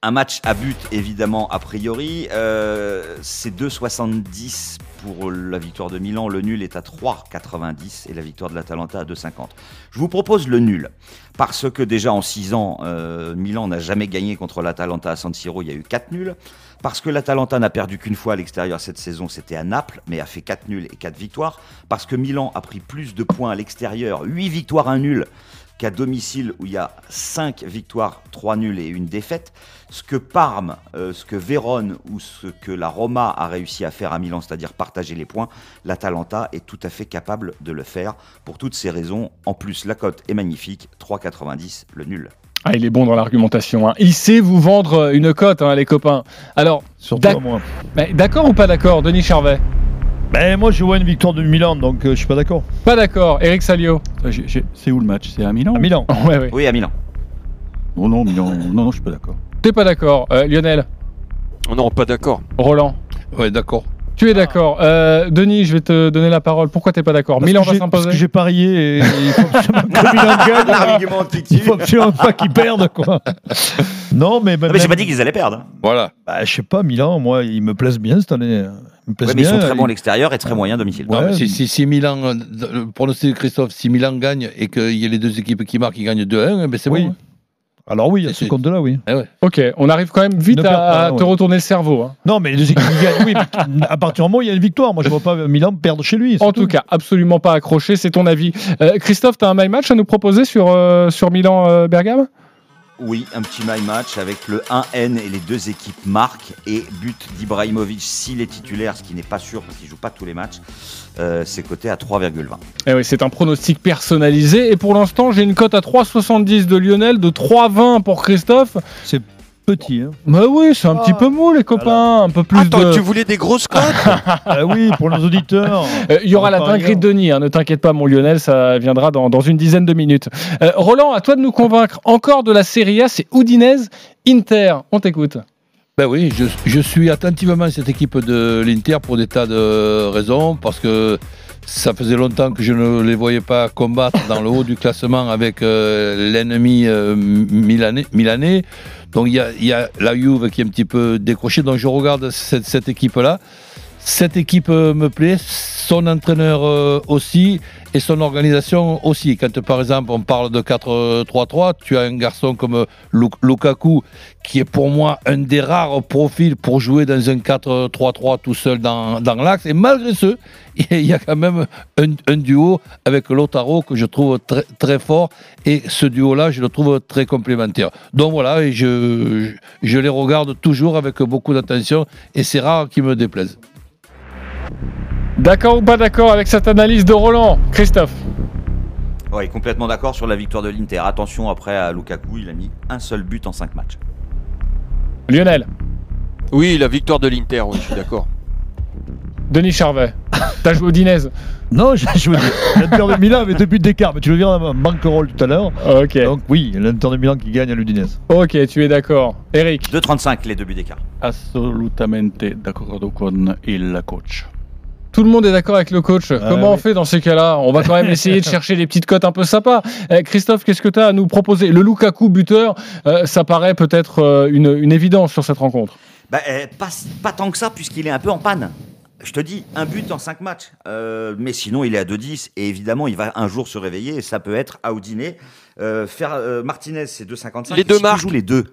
Un match à but, évidemment, a priori. Euh, c'est 2,70 pour la victoire de Milan. Le nul est à 3,90 et la victoire de l'Atalanta à 2,50. Je vous propose le nul. Parce que déjà en 6 ans, euh, Milan n'a jamais gagné contre l'Atalanta à San Siro. Il y a eu 4 nuls. Parce que l'Atalanta n'a perdu qu'une fois à l'extérieur cette saison, c'était à Naples, mais a fait 4 nuls et 4 victoires. Parce que Milan a pris plus de points à l'extérieur, 8 victoires, 1 nul, qu'à domicile où il y a 5 victoires, 3 nuls et une défaite, ce que Parme, euh, ce que Vérone ou ce que la Roma a réussi à faire à Milan, c'est-à-dire partager les points, l'Atalanta est tout à fait capable de le faire. Pour toutes ces raisons, en plus la cote est magnifique, 3,90 le nul. Ah, il est bon dans l'argumentation. hein. Il sait vous vendre euh, une cote, hein, les copains. Alors, d'accord ou pas d'accord, Denis Charvet? Ben, moi, je vois une victoire de Milan, donc euh, je suis pas d'accord. Pas d'accord, Eric Salio? C'est où le match? C'est à Milan? À Milan. Ouais, ouais. Oui, à Milan. Oh non, Milan. Non, non, je suis pas d'accord. T'es pas d'accord, Euh, Lionel Non, pas d'accord. Roland Ouais, d'accord. Tu es d'accord. Euh, Denis, je vais te donner la parole. Pourquoi t'es pas d'accord Milan que va j'ai- Parce s'imposer que j'ai parié et il faut que Milan gagne. L'argument Il faut absolument pas qu'ils perdent, quoi. Non, mais. Mais j'ai pas dit qu'ils allaient perdre. hein. Voilà. Bah, je sais pas, Milan, moi, ils me plaisent bien cette année. Ils me plaisent Ouais, mais ils bien. sont très bons à Ils- l'extérieur et très moyens à domicile. Ouais, Non, mais si, si, si Milan, euh, le pronostic de Christophe, si Milan gagne et qu'il y a les deux équipes qui marquent, qui gagnent 2-1, ben c'est Oui. bon. Alors oui, à ce compte-là, oui. Eh ouais. Ok, on arrive quand même vite à, pas, à te ouais. retourner le cerveau. hein. Non, mais les deux équipes qui gagnent, oui, mais à partir du moment où il y a une victoire, moi je vois pas Milan perdre chez lui. En tout cas, absolument pas accroché, c'est ton avis. Euh, Christophe, tu as un my match à nous proposer sur, euh, sur Milan-Bergame Oui, un petit my match avec le 1N et les deux équipes marquent et but d'Ibrahimovic s'il est titulaire, ce qui n'est pas sûr parce qu'il joue pas tous les matchs. Euh, c'est coté à 3,20. Eh oui, c'est un pronostic personnalisé. Et pour l'instant, j'ai une cote à 3,70 de Lionel, de 3,20 pour Christophe. C'est petit, hein. Bah oui, c'est un petit peu mou, les copains. Un peu plus Attends, de. tu voulais des grosses cotes? Ah oui, pour nos auditeurs. Euh, Il y aura la dinguerie de Denis, hein, ne t'inquiète pas mon Lionel, ça viendra dans, dans une dizaine de minutes. Euh, Roland, à toi de nous convaincre encore de la Serie A, c'est Udinese, Inter, on t'écoute. Ben oui, je, je suis attentivement cette équipe de l'Inter pour des tas de raisons, parce que ça faisait longtemps que je ne les voyais pas combattre dans le haut du classement avec euh, l'ennemi euh, milanais, milanais. Donc il y a, y la Juve qui est un petit peu décrochée, donc je regarde cette, cette équipe-là. Cette équipe euh, me plaît, son entraîneur euh, aussi et son organisation aussi. Quand par exemple on parle de 4-3-3, tu as un garçon comme euh, Lu- Lukaku qui est pour moi un des rares profils pour jouer dans un 4-3-3 tout seul dans, dans l'axe. Et malgré ce, il y a quand même un, duo avec Lotaro que je trouve très, très fort. Et ce duo-là, je le trouve très complémentaire. Donc voilà, je, je, je les regarde toujours avec beaucoup d'attention et c'est rare qu'ils me déplaisent. D'accord ou pas d'accord avec cette analyse de Roland Christophe? Oui, complètement d'accord sur la victoire de l'Inter. Attention après à Lukaku, il a mis un seul but en 5 matchs. Lionel? Oui, la victoire de l'Inter, oui, je suis d'accord. Denis Charvet, t'as joué au Udinese? Non, j'ai joué. L'Inter de Milan avait deux buts d'écart, mais tu le verras dans banquerolle tout à l'heure. Ok. Donc oui, l'Inter de Milan qui gagne à l'Udinese. Ok, tu es d'accord. Eric? 2,35 les deux buts d'écart. Assolutamente d'accordo con il coach. Tout le monde est d'accord avec le coach. Comment on fait dans ces cas-là? On va quand même essayer de chercher des petites cotes un peu sympas. Eh, Christophe, qu'est-ce que tu as à nous proposer? Le Lukaku buteur, euh, ça paraît peut-être euh, une, une évidence sur cette rencontre. Bah, euh, pas, pas tant que ça, puisqu'il est un peu en panne. Je te dis, un but en 5 matchs. Euh, mais sinon, il est à 2-10. Et évidemment, il va un jour se réveiller. Et ça peut être à. Euh, faire, euh, Martinez, c'est 2,55. Les deux Si tu marques. joues les deux.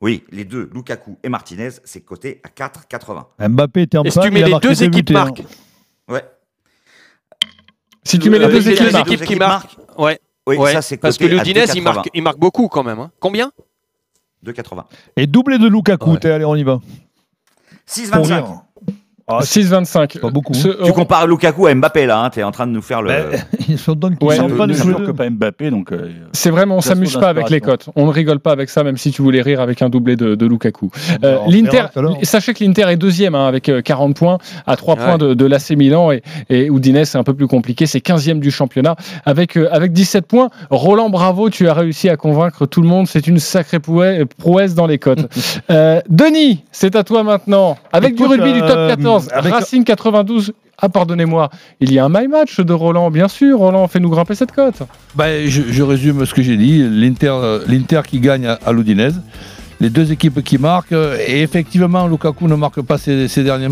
Oui, les deux, Lukaku et Martinez, c'est coté à 4,80. Mbappé était en Et si tu panne, mets les deux équipes hein. Ouais. Si tu mets les deux les équipes deux équipes qui marquent. Ouais. Oui, ouais. ça, c'est Parce que l'Udinese, il 2,80. marque, il marque beaucoup quand même. hein. Combien? 2,80. Et doublé de Lukaku, t'es allez, on y va. Pour 6,25. Ah, oh, 6,25. Pas beaucoup. Hein. Tu compares Lukaku à Mbappé là, hein, tu es en train de nous faire le. Bah, ils sont donc ouais, sont du que pas Mbappé c'est vraiment, on s'amuse pas avec les cotes. On ne rigole pas avec ça, même si tu voulais rire avec un doublé de, Lukaku. Euh, L'Inter, sachez que l'Inter est deuxième hein, avec euh, 40 points, à 3 points de, de l'AC Milan et, et Udinese c'est un peu plus compliqué, c'est 15e du championnat avec euh, 17 points. Roland, bravo, tu as réussi à convaincre tout le monde. C'est une sacrée prouesse dans les cotes. Denis, c'est à toi maintenant avec du rugby du top 14. Racing 92. Ah, pardonnez-moi, il y a un my match de Roland, bien sûr. Roland, fais-nous grimper cette cote. Bah, je, résume ce que j'ai dit. L'Inter euh, qui gagne à, l'Oudinez les deux équipes qui marquent. Et effectivement, Lukaku ne marque pas ces, derniers,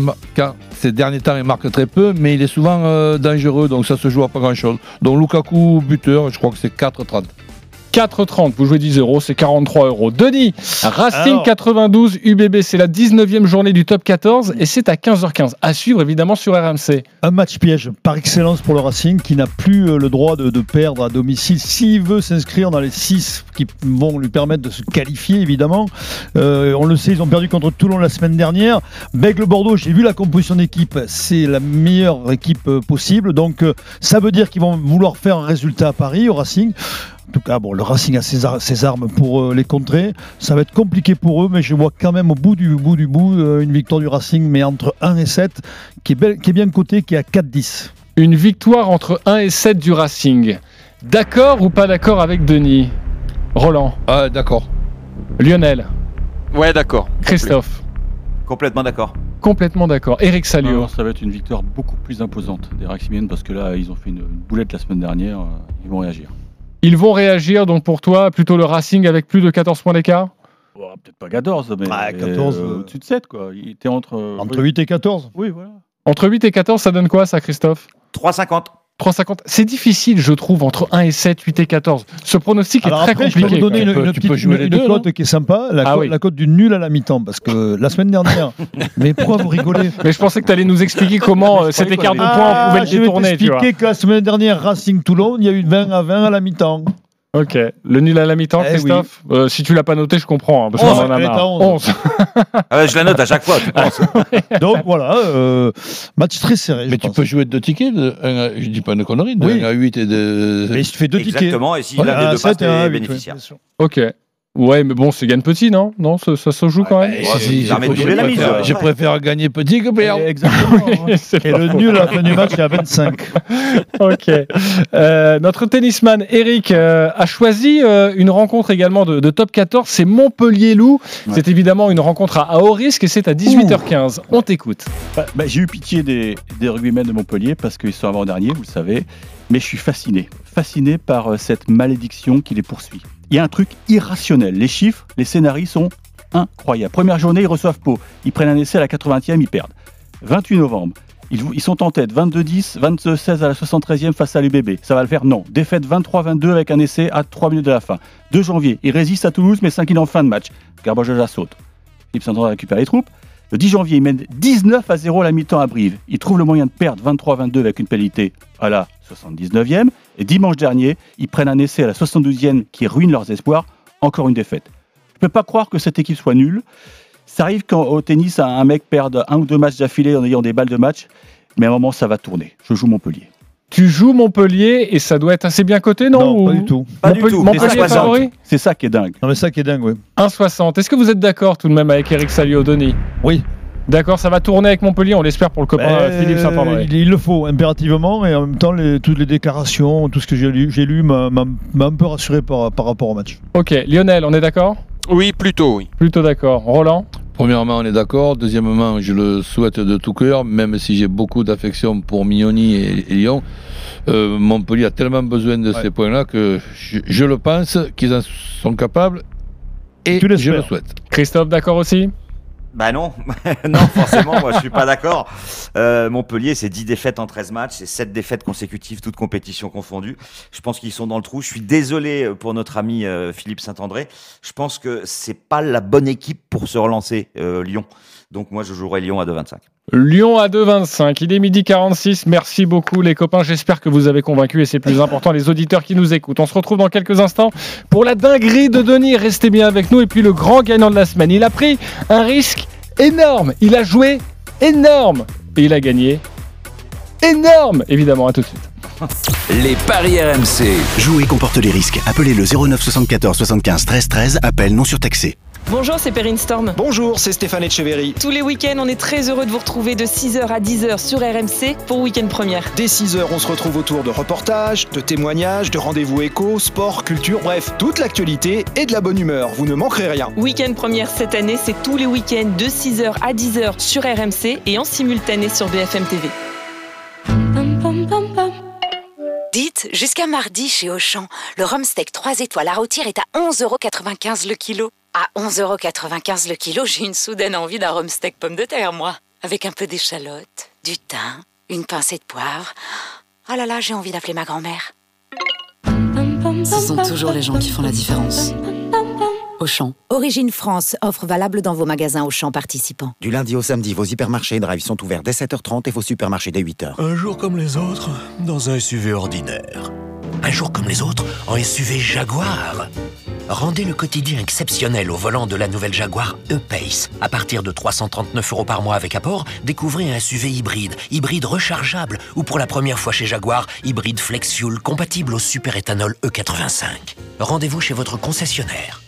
ces derniers temps, il marque très peu, mais il est souvent euh, dangereux, donc ça se joue à pas grand-chose. Donc Lukaku, buteur, je crois que c'est 4-30. 4,30. Vous jouez 10 euros, c'est 43 euros. Denis, Racing Alors. 92 UBB, c'est la 19e journée du top 14 et c'est à 15h15. À suivre évidemment sur RMC. Un match piège par excellence pour le Racing qui n'a plus euh, le droit de, de perdre à domicile s'il veut s'inscrire dans les 6 qui vont lui permettre de se qualifier évidemment. Euh, on le sait, ils ont perdu contre Toulon la semaine dernière. Bègle Bordeaux, j'ai vu la composition d'équipe, c'est la meilleure équipe euh, possible. Donc ça veut dire qu'ils vont vouloir faire un résultat à Paris au Racing. En tout cas, bon, le Racing a ses, ar- ses armes pour euh, les contrer. Ça va être compliqué pour eux, mais je vois quand même au bout du bout du bout euh, une victoire du Racing, mais entre 1 et 7, qui est, belle- qui est bien cotée, qui est à 4-10. Une victoire entre 1 et 7 du Racing. D'accord ou pas d'accord avec Denis? Roland? Ah, d'accord. Lionel? Ouais, d'accord. Christophe? Complètement d'accord. Complètement d'accord. Eric Salio? Ça va être une victoire beaucoup plus imposante des Raximiennes parce que là, ils ont fait une, boulette la semaine dernière. euh, Ils vont réagir. Ils vont réagir, donc pour toi, plutôt le Racing avec plus de 14 points d'écart? Oh, Peut-être pas 14, mais 14, euh, euh, au-dessus de 7. Quoi. Il était entre, euh, Entre oui. 8 et 14 Oui, voilà. Entre 8 et 14, ça donne quoi ça, Christophe? 3,50. 3,50. C'est difficile, je trouve, entre 1 et 7, 8 et 14. Ce pronostic est très après, je peux compliqué. vous donner une, une petite une, une cote qui est sympa, la, Ah co- oui. la cote du nul à la mi-temps, parce que la semaine dernière, mais pourquoi vous rigolez Mais je pensais que tu allais nous expliquer comment euh, cet écart de points, on pouvait le Ah, je vais détourner. Tu vois. t'expliquer que la semaine dernière, Racing Toulon, il y a eu 20 à 20 à la mi-temps. Ok. Le nul à la mi-temps, Eh Christophe Euh, Si tu l'as pas noté, je comprends. hein, parce qu'on 11, en a marre. à 11. 11. Ah ouais, je la note à chaque fois, tu penses. Donc voilà, euh, match très serré. je Mais tu pense. peux jouer deux tickets, de un je dis pas une connerie, de Oui. 1 à 8 et de. Mais tu fais deux tickets. Exactement, et si Ouais, l'un des un deux sept passe, et un t'es bénéficiaire. Ok. Ouais, mais bon, c'est gagne petit, non? Non, ça, ça se joue quand même. Je, arrêtent de je jouer la mise, préfère, je ouais. préfère gagner petit que perdre. Exactement. Et le faux. nul à la fin du match est à 25. Ok. Euh, notre tennisman Eric euh, a choisi euh, une rencontre également de, de top 14. C'est Montpellier-Loup. C'est évidemment une rencontre à, à haut risque et c'est à 18h15. On t'écoute. Bah, bah, J'ai eu pitié des, des rugbymen de Montpellier parce qu'ils sont avant-derniers, vous le savez. Mais je suis fasciné. Fasciné par euh, cette malédiction qui les poursuit. Il y a un truc irrationnel. Les chiffres, les scénarios sont incroyables. Première journée, ils reçoivent Pau. Ils prennent un essai à la 80e, ils perdent. 28 novembre. Ils, sont en tête, 22-10, 22-16 à la 73e face à l'UBB. Ça va le faire? Non. Défaite 23-22 avec un essai à 3 minutes de la fin. 2 janvier, ils résistent à Toulouse mais s'inclinent en fin de match. Garbajosa saute. Philippe Saint-André récupère les troupes. Le 10 janvier, ils mènent 19 à 0 à la mi-temps à Brive. Ils trouvent le moyen de perdre 23-22 avec une pénalité à la 79e. Et dimanche dernier, ils prennent un essai à la 72e qui ruine leurs espoirs. Encore une défaite. Je ne peux pas croire que cette équipe soit nulle. Ça arrive quand au tennis, un mec perd un ou deux matchs d'affilée en ayant des balles de match. Mais à un moment, ça va tourner. Je joue Montpellier. Tu joues Montpellier et ça doit être assez bien coté, non, Non, ou- pas du tout. Pas du Montpellier- tout. Montpellier C'est est ça, favori C'est ça qui est dingue. Non mais ça qui est dingue, oui. 1,60. Est-ce que vous êtes d'accord tout de même avec Eric Salio, Denis? Oui. D'accord, ça va tourner avec Montpellier, on l'espère pour le copain Ben, euh, Philippe Saint-André. il, il le faut impérativement et en même temps les- toutes les déclarations, tout ce que j'ai lu, j'ai lu m'a un peu rassuré par, par rapport au match. Ok, Lionel, on est d'accord? Oui, plutôt, oui. Plutôt d'accord. Roland? Premièrement, on est d'accord. Deuxièmement, je le souhaite de tout cœur, même si j'ai beaucoup d'affection pour Mignoni et, et Lyon. Euh, Montpellier a tellement besoin de ces points-là que je, je le pense qu'ils en sont capables et Tu je le souhaite. Christophe, d'accord aussi? Bah non, non forcément, moi je suis pas d'accord. Euh, Montpellier, c'est 10 défaites en 13 matchs, c'est 7 défaites consécutives, toutes compétitions confondues. Je pense qu'ils sont dans le trou. Je suis désolé euh, pour notre ami euh, Philippe Saint-André. Je pense que c'est pas la bonne équipe pour se relancer, Lyon. Donc moi je jouerai Lyon à 2,25. Lyon à 2,25. Il est midi 46. Merci beaucoup, les copains. J'espère que vous avez convaincu et c'est plus important, les auditeurs qui nous écoutent. On se retrouve dans quelques instants pour la dinguerie de Denis. Restez bien avec nous. Et puis le grand gagnant de la semaine. Il a pris un risque énorme. Il a joué énorme. Et il a gagné énorme. Évidemment, à tout de suite. Les paris RMC. Jouer comporte les risques. Appelez le 09 74 75 13 13. Appel non surtaxé. Bonjour, c'est Perrine Storm. Bonjour, c'est Stéphane Etcheverry. Tous les week-ends, on est très heureux de vous retrouver de 6h à 10h sur RMC pour Week-end Première. Dès 6h, on se retrouve autour de reportages, de témoignages, de rendez-vous éco, sport, culture, bref, toute l'actualité et de la bonne humeur. Vous ne manquerez rien. Week-end Première cette année, c'est tous les week-ends de 6h à 10h sur RMC et en simultané sur BFM TV. Dites, jusqu'à mardi chez Auchan, le rhum steak 3 étoiles à rôtir est à 11,95€ le kilo. À 11,95€ le kilo, j'ai une soudaine envie d'un rhum steak pomme de terre, moi. Avec un peu d'échalote, du thym, une pincée de poivre. Oh là là, j'ai envie d'appeler ma grand-mère. ce sont toujours les gens qui font la différence. Auchan. Origine France, offre valable dans vos magasins Auchan participants. Du lundi au samedi, vos hypermarchés Drive sont ouverts dès 7h30 et vos supermarchés dès 8h. Un jour comme les autres, dans un SUV ordinaire. Un jour comme les autres, en SUV Jaguar. Rendez le quotidien exceptionnel au volant de la nouvelle Jaguar E-Pace. À partir de 339 euros par mois avec apport, découvrez un SUV hybride, hybride rechargeable ou pour la première fois chez Jaguar, hybride flex fuel compatible au super-éthanol E85. Rendez-vous chez votre concessionnaire.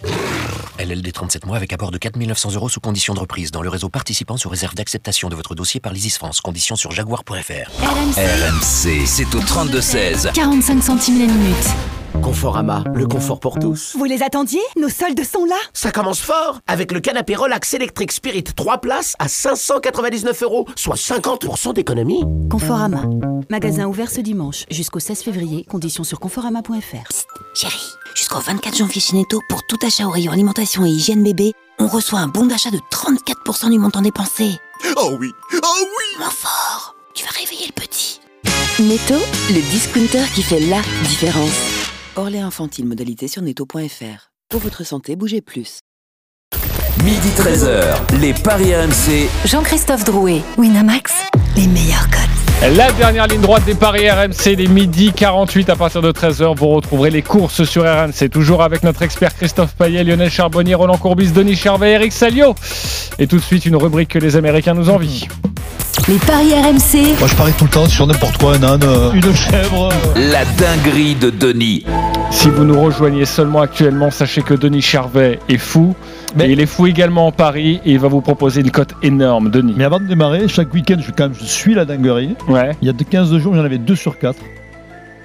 LLD 37 mois avec apport de 4 900 euros sous condition de reprise dans le réseau participant sous réserve d'acceptation de votre dossier par l'Isis France. Conditions sur jaguar.fr. RMC, c'est au 32-16. 45 centimes la minute. Conforama, le confort pour tous. Vous les attendiez? Nos soldes sont là Ça commence fort avec le canapé Relax Electric Spirit 3 places à 599 euros, soit 50% d'économie. Conforama. Magasin ouvert ce dimanche jusqu'au 16 février. Conditions sur conforama.fr. Chérie, jusqu'au 24 janvier chez Netto, pour tout achat au rayon alimentation et hygiène bébé, on reçoit un bon d'achat de 34% du montant dépensé. Oh oui Oh oui Moins fort Tu vas réveiller le petit. Netto, le discounter qui fait la différence. Orléans infantile, modalité sur netto.fr. Pour votre santé, bougez plus. Midi 13h, les Paris RMC. Jean-Christophe Drouet, Winamax, les meilleurs codes. La dernière ligne droite des paris RMC, les midi 48 à partir de 13h. Vous retrouverez les courses sur RMC. Toujours avec notre expert Christophe Payet, Lionel Charbonnier, Roland Courbis, Denis Charvet, Eric Salio. Et tout de suite, une rubrique que les Américains nous envient. Les paris RMC. Moi, je parie tout le temps sur n'importe quoi, un âne, euh, une chèvre. La dinguerie de Denis. Si vous nous rejoignez seulement actuellement, sachez que Denis Charvet est fou. Mais il est fou également en Paris et il va vous proposer une cote énorme, Denis. Mais avant de démarrer, chaque week-end, je, quand même, je suis la dinguerie. Ouais. Il y a de 15 jours, j'en avais 2 sur 4.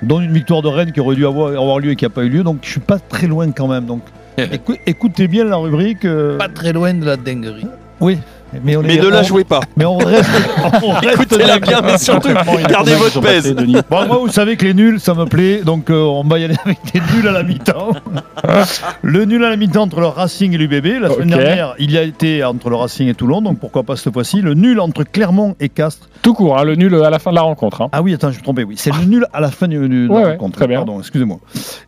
Dont une victoire de Rennes qui aurait dû avoir, avoir lieu et qui n'a pas eu lieu. Donc je suis pas très loin quand même. Donc écou- écoutez bien la rubrique. euh, Pas très loin de la dinguerie. Oui. Mais, on Mais est- ne la jouez pas. Mais on reste. on reste Écoutez-la bien, mais surtout, gardez des votre pèse. Bon, moi, vous savez que les nuls, ça me plaît. Donc, euh, on va y aller avec des nuls à la mi-temps. le nul à la mi-temps entre le Racing et l'UBB. La semaine dernière, il y a été entre le Racing et Toulon. Donc, pourquoi pas cette fois-ci. Le nul entre Clermont et Castres. Tout court, hein, le nul à la fin de la rencontre. hein. Ah oui, attends, je me trompais. Oui, c'est le nul à la fin de Ouais, la ouais, rencontre. très bien. Pardon, excusez-moi.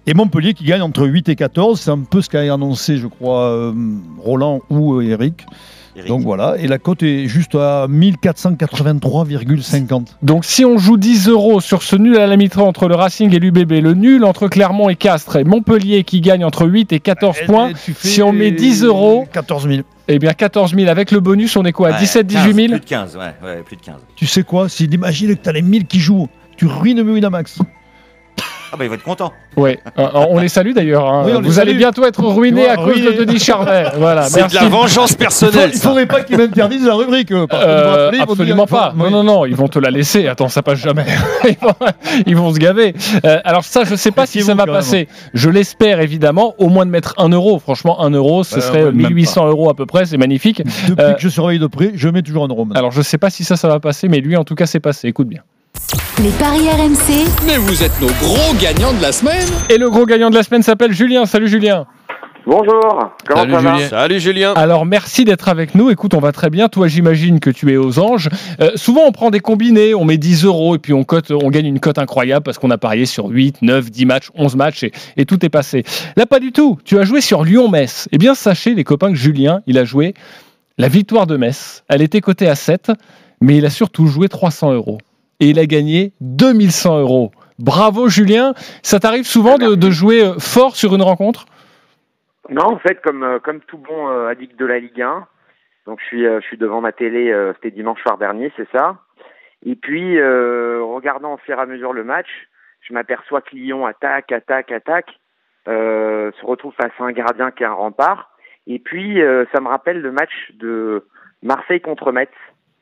Et Montpellier qui gagne entre 8 et 14. C'est un peu ce qu'a annoncé, je crois, euh, Roland ou euh, Eric. Donc voilà, et la cote est juste à 1483,50. Donc si on joue 10 euros sur ce nul à la mi-temps entre le Racing et l'UBB, le nul entre Clermont et Castres et Montpellier qui gagne entre 8 et 14 points, si on met 10 euros, 14 000. Eh bien 14 000 avec le bonus, on est quoi à Ouais, 17, 18 000 15, Plus de 15, ouais, ouais, plus de 15. Tu sais quoi Si imagine que tu as les 1000 qui jouent, tu ruines Winamax. Ah bah il va être content. Ouais, euh, on les salue d'ailleurs. hein. Oui, Vous allez salue. bientôt être ruiné Tu vois, à cause de Denis Charvet. Voilà, C'est de la vengeance personnelle. Il faudrait pas qu'ils m'interdisent la rubrique. Euh, vont absolument pas. Oui. Non, non, non, ils vont te la laisser. Attends, ça passe jamais. ils, vont, ils vont se gaver. Euh, alors ça, je sais pas si ça va passer. Je l'espère évidemment. Au moins de mettre un euro. Franchement, un euro, ce Euh, serait ouais, même 1800 euros à peu près. C'est magnifique. Depuis Euh, que je surveille de près, je mets toujours un euro. maintenant. Alors je sais pas si ça, ça va passer, mais lui en tout cas, c'est passé. Écoute bien. Les paris RMC. Mais vous êtes nos gros gagnants de la semaine Et le gros gagnant de la semaine s'appelle Julien. Salut Julien. Bonjour, comment Salut ça va Julien. Salut Julien. Alors merci d'être avec nous. Écoute, on va très bien. Toi, j'imagine que tu es aux anges. Euh, souvent, on prend des combinés, on met 10 euros et puis on, cote, on gagne une cote incroyable parce qu'on a parié sur 8, 9, 10 matchs, 11 matchs et, et tout est passé. Là, pas du tout. Tu as joué sur Lyon-Metz. Eh bien, sachez, les copains, que Julien, il a joué la victoire de Metz. Elle était cotée à 7, mais il a surtout joué 300 euros. Et il a gagné 2100 euros. Bravo Julien. Ça t'arrive souvent de, de jouer euh, fort sur une rencontre? Non, en fait, comme, euh, comme tout bon euh, addict de la Ligue 1, donc je suis, euh, je suis devant ma télé, euh, c'était dimanche soir dernier, c'est ça. Et puis, euh, regardant au fur et à mesure le match, je m'aperçois que Lyon attaque, attaque, attaque, se retrouve face à un gardien qui est un rempart. Et puis, ça me rappelle le match de Marseille contre Metz.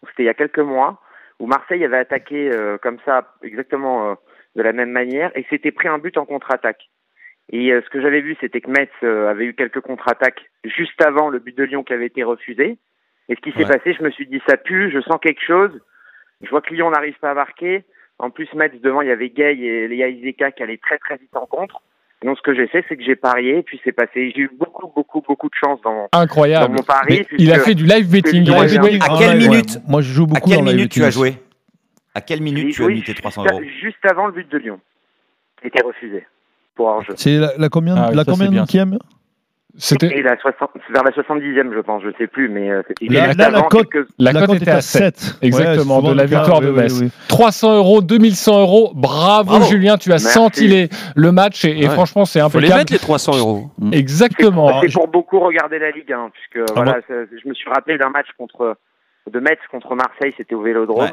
C'était il y a quelques mois, où Marseille avait attaqué euh, comme ça, exactement euh, de la même manière, et s'était pris un but en contre-attaque. Et euh, ce que j'avais vu, c'était que Metz euh, avait eu quelques contre-attaques juste avant le but de Lyon qui avait été refusé. Et ce qui s'est Ouais. passé, je me suis dit, ça pue, je sens quelque chose. Je vois que Lyon n'arrive pas à marquer. En plus, Metz, devant, il y avait Gay et Léa Izeka qui allaient très très vite en contre. Donc, ce que j'ai fait, c'est que j'ai parié, et puis c'est passé. J'ai eu beaucoup, beaucoup, beaucoup de chance dans, Incroyable. dans mon pari. Il a fait du live betting. Il À quelle minute ouais. Moi, je joue À beaucoup quelle dans la minute tu as joué À quelle minute tu as mis tes juste 300 à- euros Juste avant le but de Lyon, qui était refusé. pour hors-jeu. C'est la, la combien, Ah oui, la ça, combien de C'était la 60, vers la 70e, je pense, je sais plus, mais euh, c'était Là, juste là, la cote- quelques- La, La cote cote était était à à 7. sept. Exactement, Ouais, de la victoire de oui, Metz. oui. 300 euros, 2100 euros. Bravo, Bravo. Julien, tu as Merci. senti les- le match et, franchement, c'est Faut les impeccable. mettre les 300 euros. Exactement. C'est pour beaucoup regarder la Ligue 1, puisque Ah voilà, je me suis rappelé d'un match contre de Metz contre Marseille, c'était au Vélodrome, Ouais.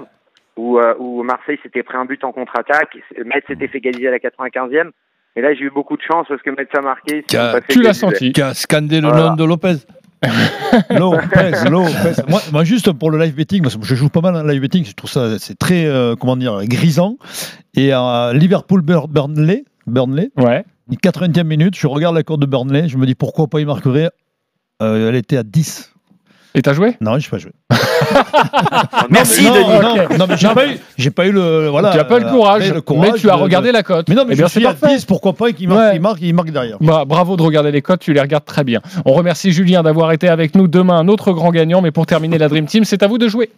où, euh, où Marseille s'était pris un but en contre-attaque, Metz s'était fait égaliser à la 95e, et là j'ai eu beaucoup de chance parce que Metz a marqué. A- ça Tu l'as senti. Qui a scandé le Voilà. nom de Lopez. Lopez, Lopez. Moi, moi, juste pour le live betting, parce que je joue pas mal en live betting, je trouve ça c'est très euh, comment dire grisant. Et à Liverpool Bur- Burnley, Burnley, Ouais. 80e minute, je regarde la cote de Burnley, je me dis pourquoi pas il marquerait. Euh, elle était à 10. Et t'as joué? Non, je n'ai pas joué. Merci, non, Denis. non, mais j'ai pas eu, j'ai pas eu le voilà. tu n'as pas eu le courage, après, le courage mais tu as regardé la cote. Mais non, mais Eh je bien, suis c'est à parfait. 10, pourquoi pas qu'il marque, Ouais. il marque, il marque derrière. Bah, bravo de regarder les cotes, tu les regardes très bien. On remercie Julien d'avoir été avec nous. Demain, un autre grand gagnant. Mais pour terminer la Dream Team, c'est à vous de jouer.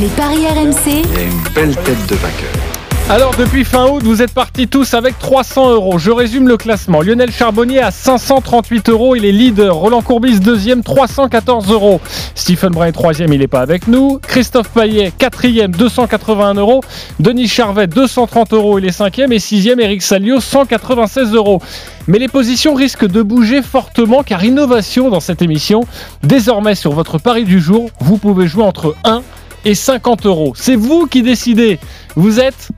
Les paris RMC, Il y a une belle tête de vainqueur. Alors, depuis fin août, vous êtes partis tous avec 300 euros. Je résume le classement. Lionel Charbonnier à 538 euros. Il est leader. Roland Courbis, deuxième, 314 euros. Stephen Brun, troisième, il n'est pas avec nous. Christophe Paillet, quatrième, 281 euros. Denis Charvet, 230 euros, il est cinquième. Et sixième, Eric Salio, 196 euros. Mais les positions risquent de bouger fortement car innovation dans cette émission. Désormais, sur votre pari du jour, vous pouvez jouer entre 1 et 50 euros. C'est vous qui décidez. Vous êtes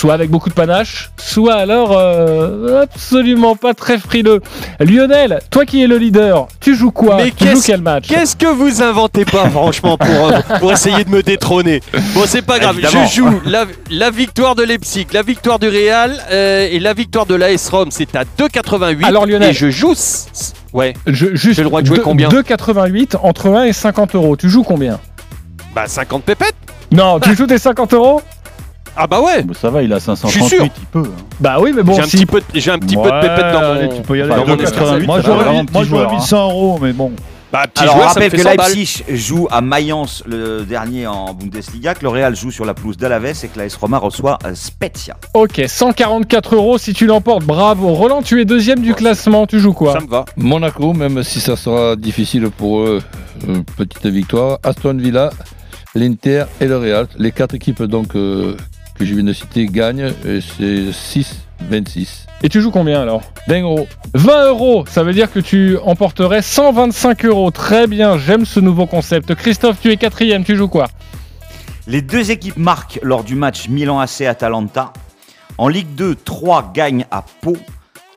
soit avec beaucoup de panache, soit alors euh, absolument pas très frileux. Lionel, toi qui es le leader, tu joues quoi? Mais Tu joues qu'est-ce- quel match? Qu'est-ce que vous inventez pas, franchement, pour, euh, pour essayer de me détrôner? Bon, c'est pas grave. Évidemment. Je joue la, la victoire de Leipzig, la victoire du Real euh, et la victoire de l'AS Rome. C'est à 2,88. Alors, Lionel. Et je joue. Ouais. Je, juste J'ai le droit de jouer combien? 2,88 entre 1 et 50 euros. Tu joues combien? Bah, 50 pépettes. Non, tu joues tes 50 euros? Ah, bah ouais. Ça va, il a Je suis 538, sûr. il peut. hein. Bah oui, mais bon, j'ai un si- petit peu, de- j'ai un petit peu de Ouais, pépettes dans allez, mon. tu peux y aller. dans mon 2,88, Moi, ça va j'aurais vraiment mis- petit moi, j'aurais mis hein. 100 euros, mais bon. Bah, petit Alors, on joueur, ça me rappelle fait que 100 balles. Leipzig joue à Mayence le dernier en Bundesliga, que le Real joue sur la pelouse d'Alaves et que l'AS Roma reçoit euh, Spezia. Ok, 144 euros si tu l'emportes. Bravo. Roland, tu es deuxième du classement. Tu joues quoi Ça me va. Monaco, même si ça sera difficile pour eux, euh, petite victoire. Aston Villa, l'Inter et le Real. Les quatre équipes donc euh, que je viens de citer gagnent. et C'est 6-26. Et tu joues combien alors 20 euros. 20 euros, ça veut dire que tu emporterais 125 euros. Très bien, j'aime ce nouveau concept. Christophe, tu es quatrième, tu joues quoi? Les deux équipes marquent lors du match Milan AC Atalanta. En Ligue 2, 3 gagnent à Pau.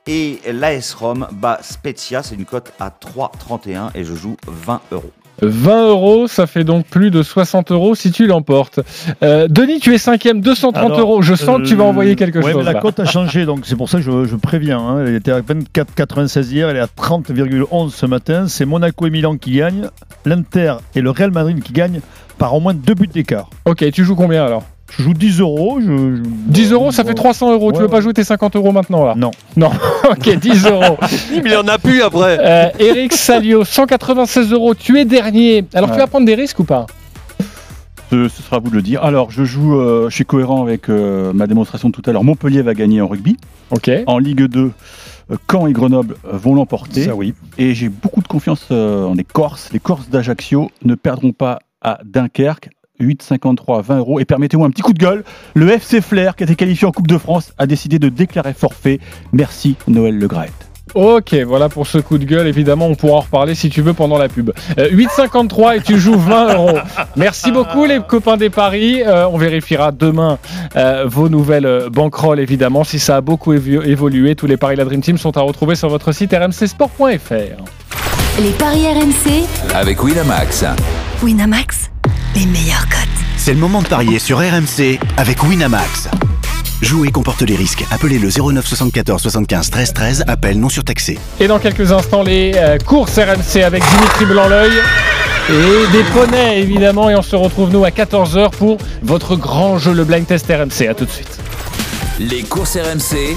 Et l'AS Rome bat Spezia, c'est une cote à 3,31 et je joue 20 euros. 20 euros, ça fait donc plus de 60 euros si tu l'emportes. Euh, Denis, tu es cinquième, 230 Alors, euros. Je sens que tu vas euh, envoyer quelque ouais, chose. mais la là. cote a changé, donc c'est pour ça que je, je préviens. hein. Elle était à 24,96 hier, elle est à 30,11 ce matin. C'est Monaco et Milan qui gagnent, l'Inter et le Real Madrid qui gagnent par au moins deux buts d'écart. Ok, tu joues combien alors? Je joue 10 euros. Je, je- 10 euros, ça fait 300 euros. tu Ouais, veux pas jouer tes 50 euros maintenant là? Non. Non. ok, 10 euros. Il y en a plus après. Euh, Eric Salio, 196 euros. Tu es dernier. Alors tu vas prendre des risques ou pas? Ce, ce sera à vous de le dire. Alors, je joue, euh, je suis cohérent avec euh, ma démonstration de tout à l'heure. Montpellier va gagner en rugby. Ok. En Ligue 2, euh, Caen et Grenoble vont l'emporter. Ça, oui. Et j'ai beaucoup de confiance en les Corses. Les Corses d'Ajaccio ne perdront pas à Dunkerque. 8,53, 20 euros. Et permettez-moi un petit coup de gueule. Le FC Flair, qui a été qualifié en Coupe de France, a décidé de déclarer forfait. Merci Noël Le Graët. Ok, voilà pour ce coup de gueule. Évidemment, on pourra en reparler si tu veux pendant la pub. Euh, 8,53 et tu joues 20 euros. Merci beaucoup, les copains des paris. Euh, on vérifiera demain euh, vos nouvelles euh, banquerolles, évidemment. Si ça a beaucoup évo- évolué, tous les paris de la Dream Team sont à retrouver sur votre site rmcsport.fr. les paris RMC, Avec Winamax. Winamax, les meilleurs. C'est le moment de parier sur RMC avec Winamax. Jouer comporte les risques. Appelez le 09 74 75 13 13. Appel non surtaxé. Et dans quelques instants, les euh, courses RMC avec Dimitri Blanc-L'œil. Et des poneys, évidemment. Et on se retrouve, nous, à 14h pour votre grand jeu, le Blind Test RMC. À tout de suite. Les courses RMC.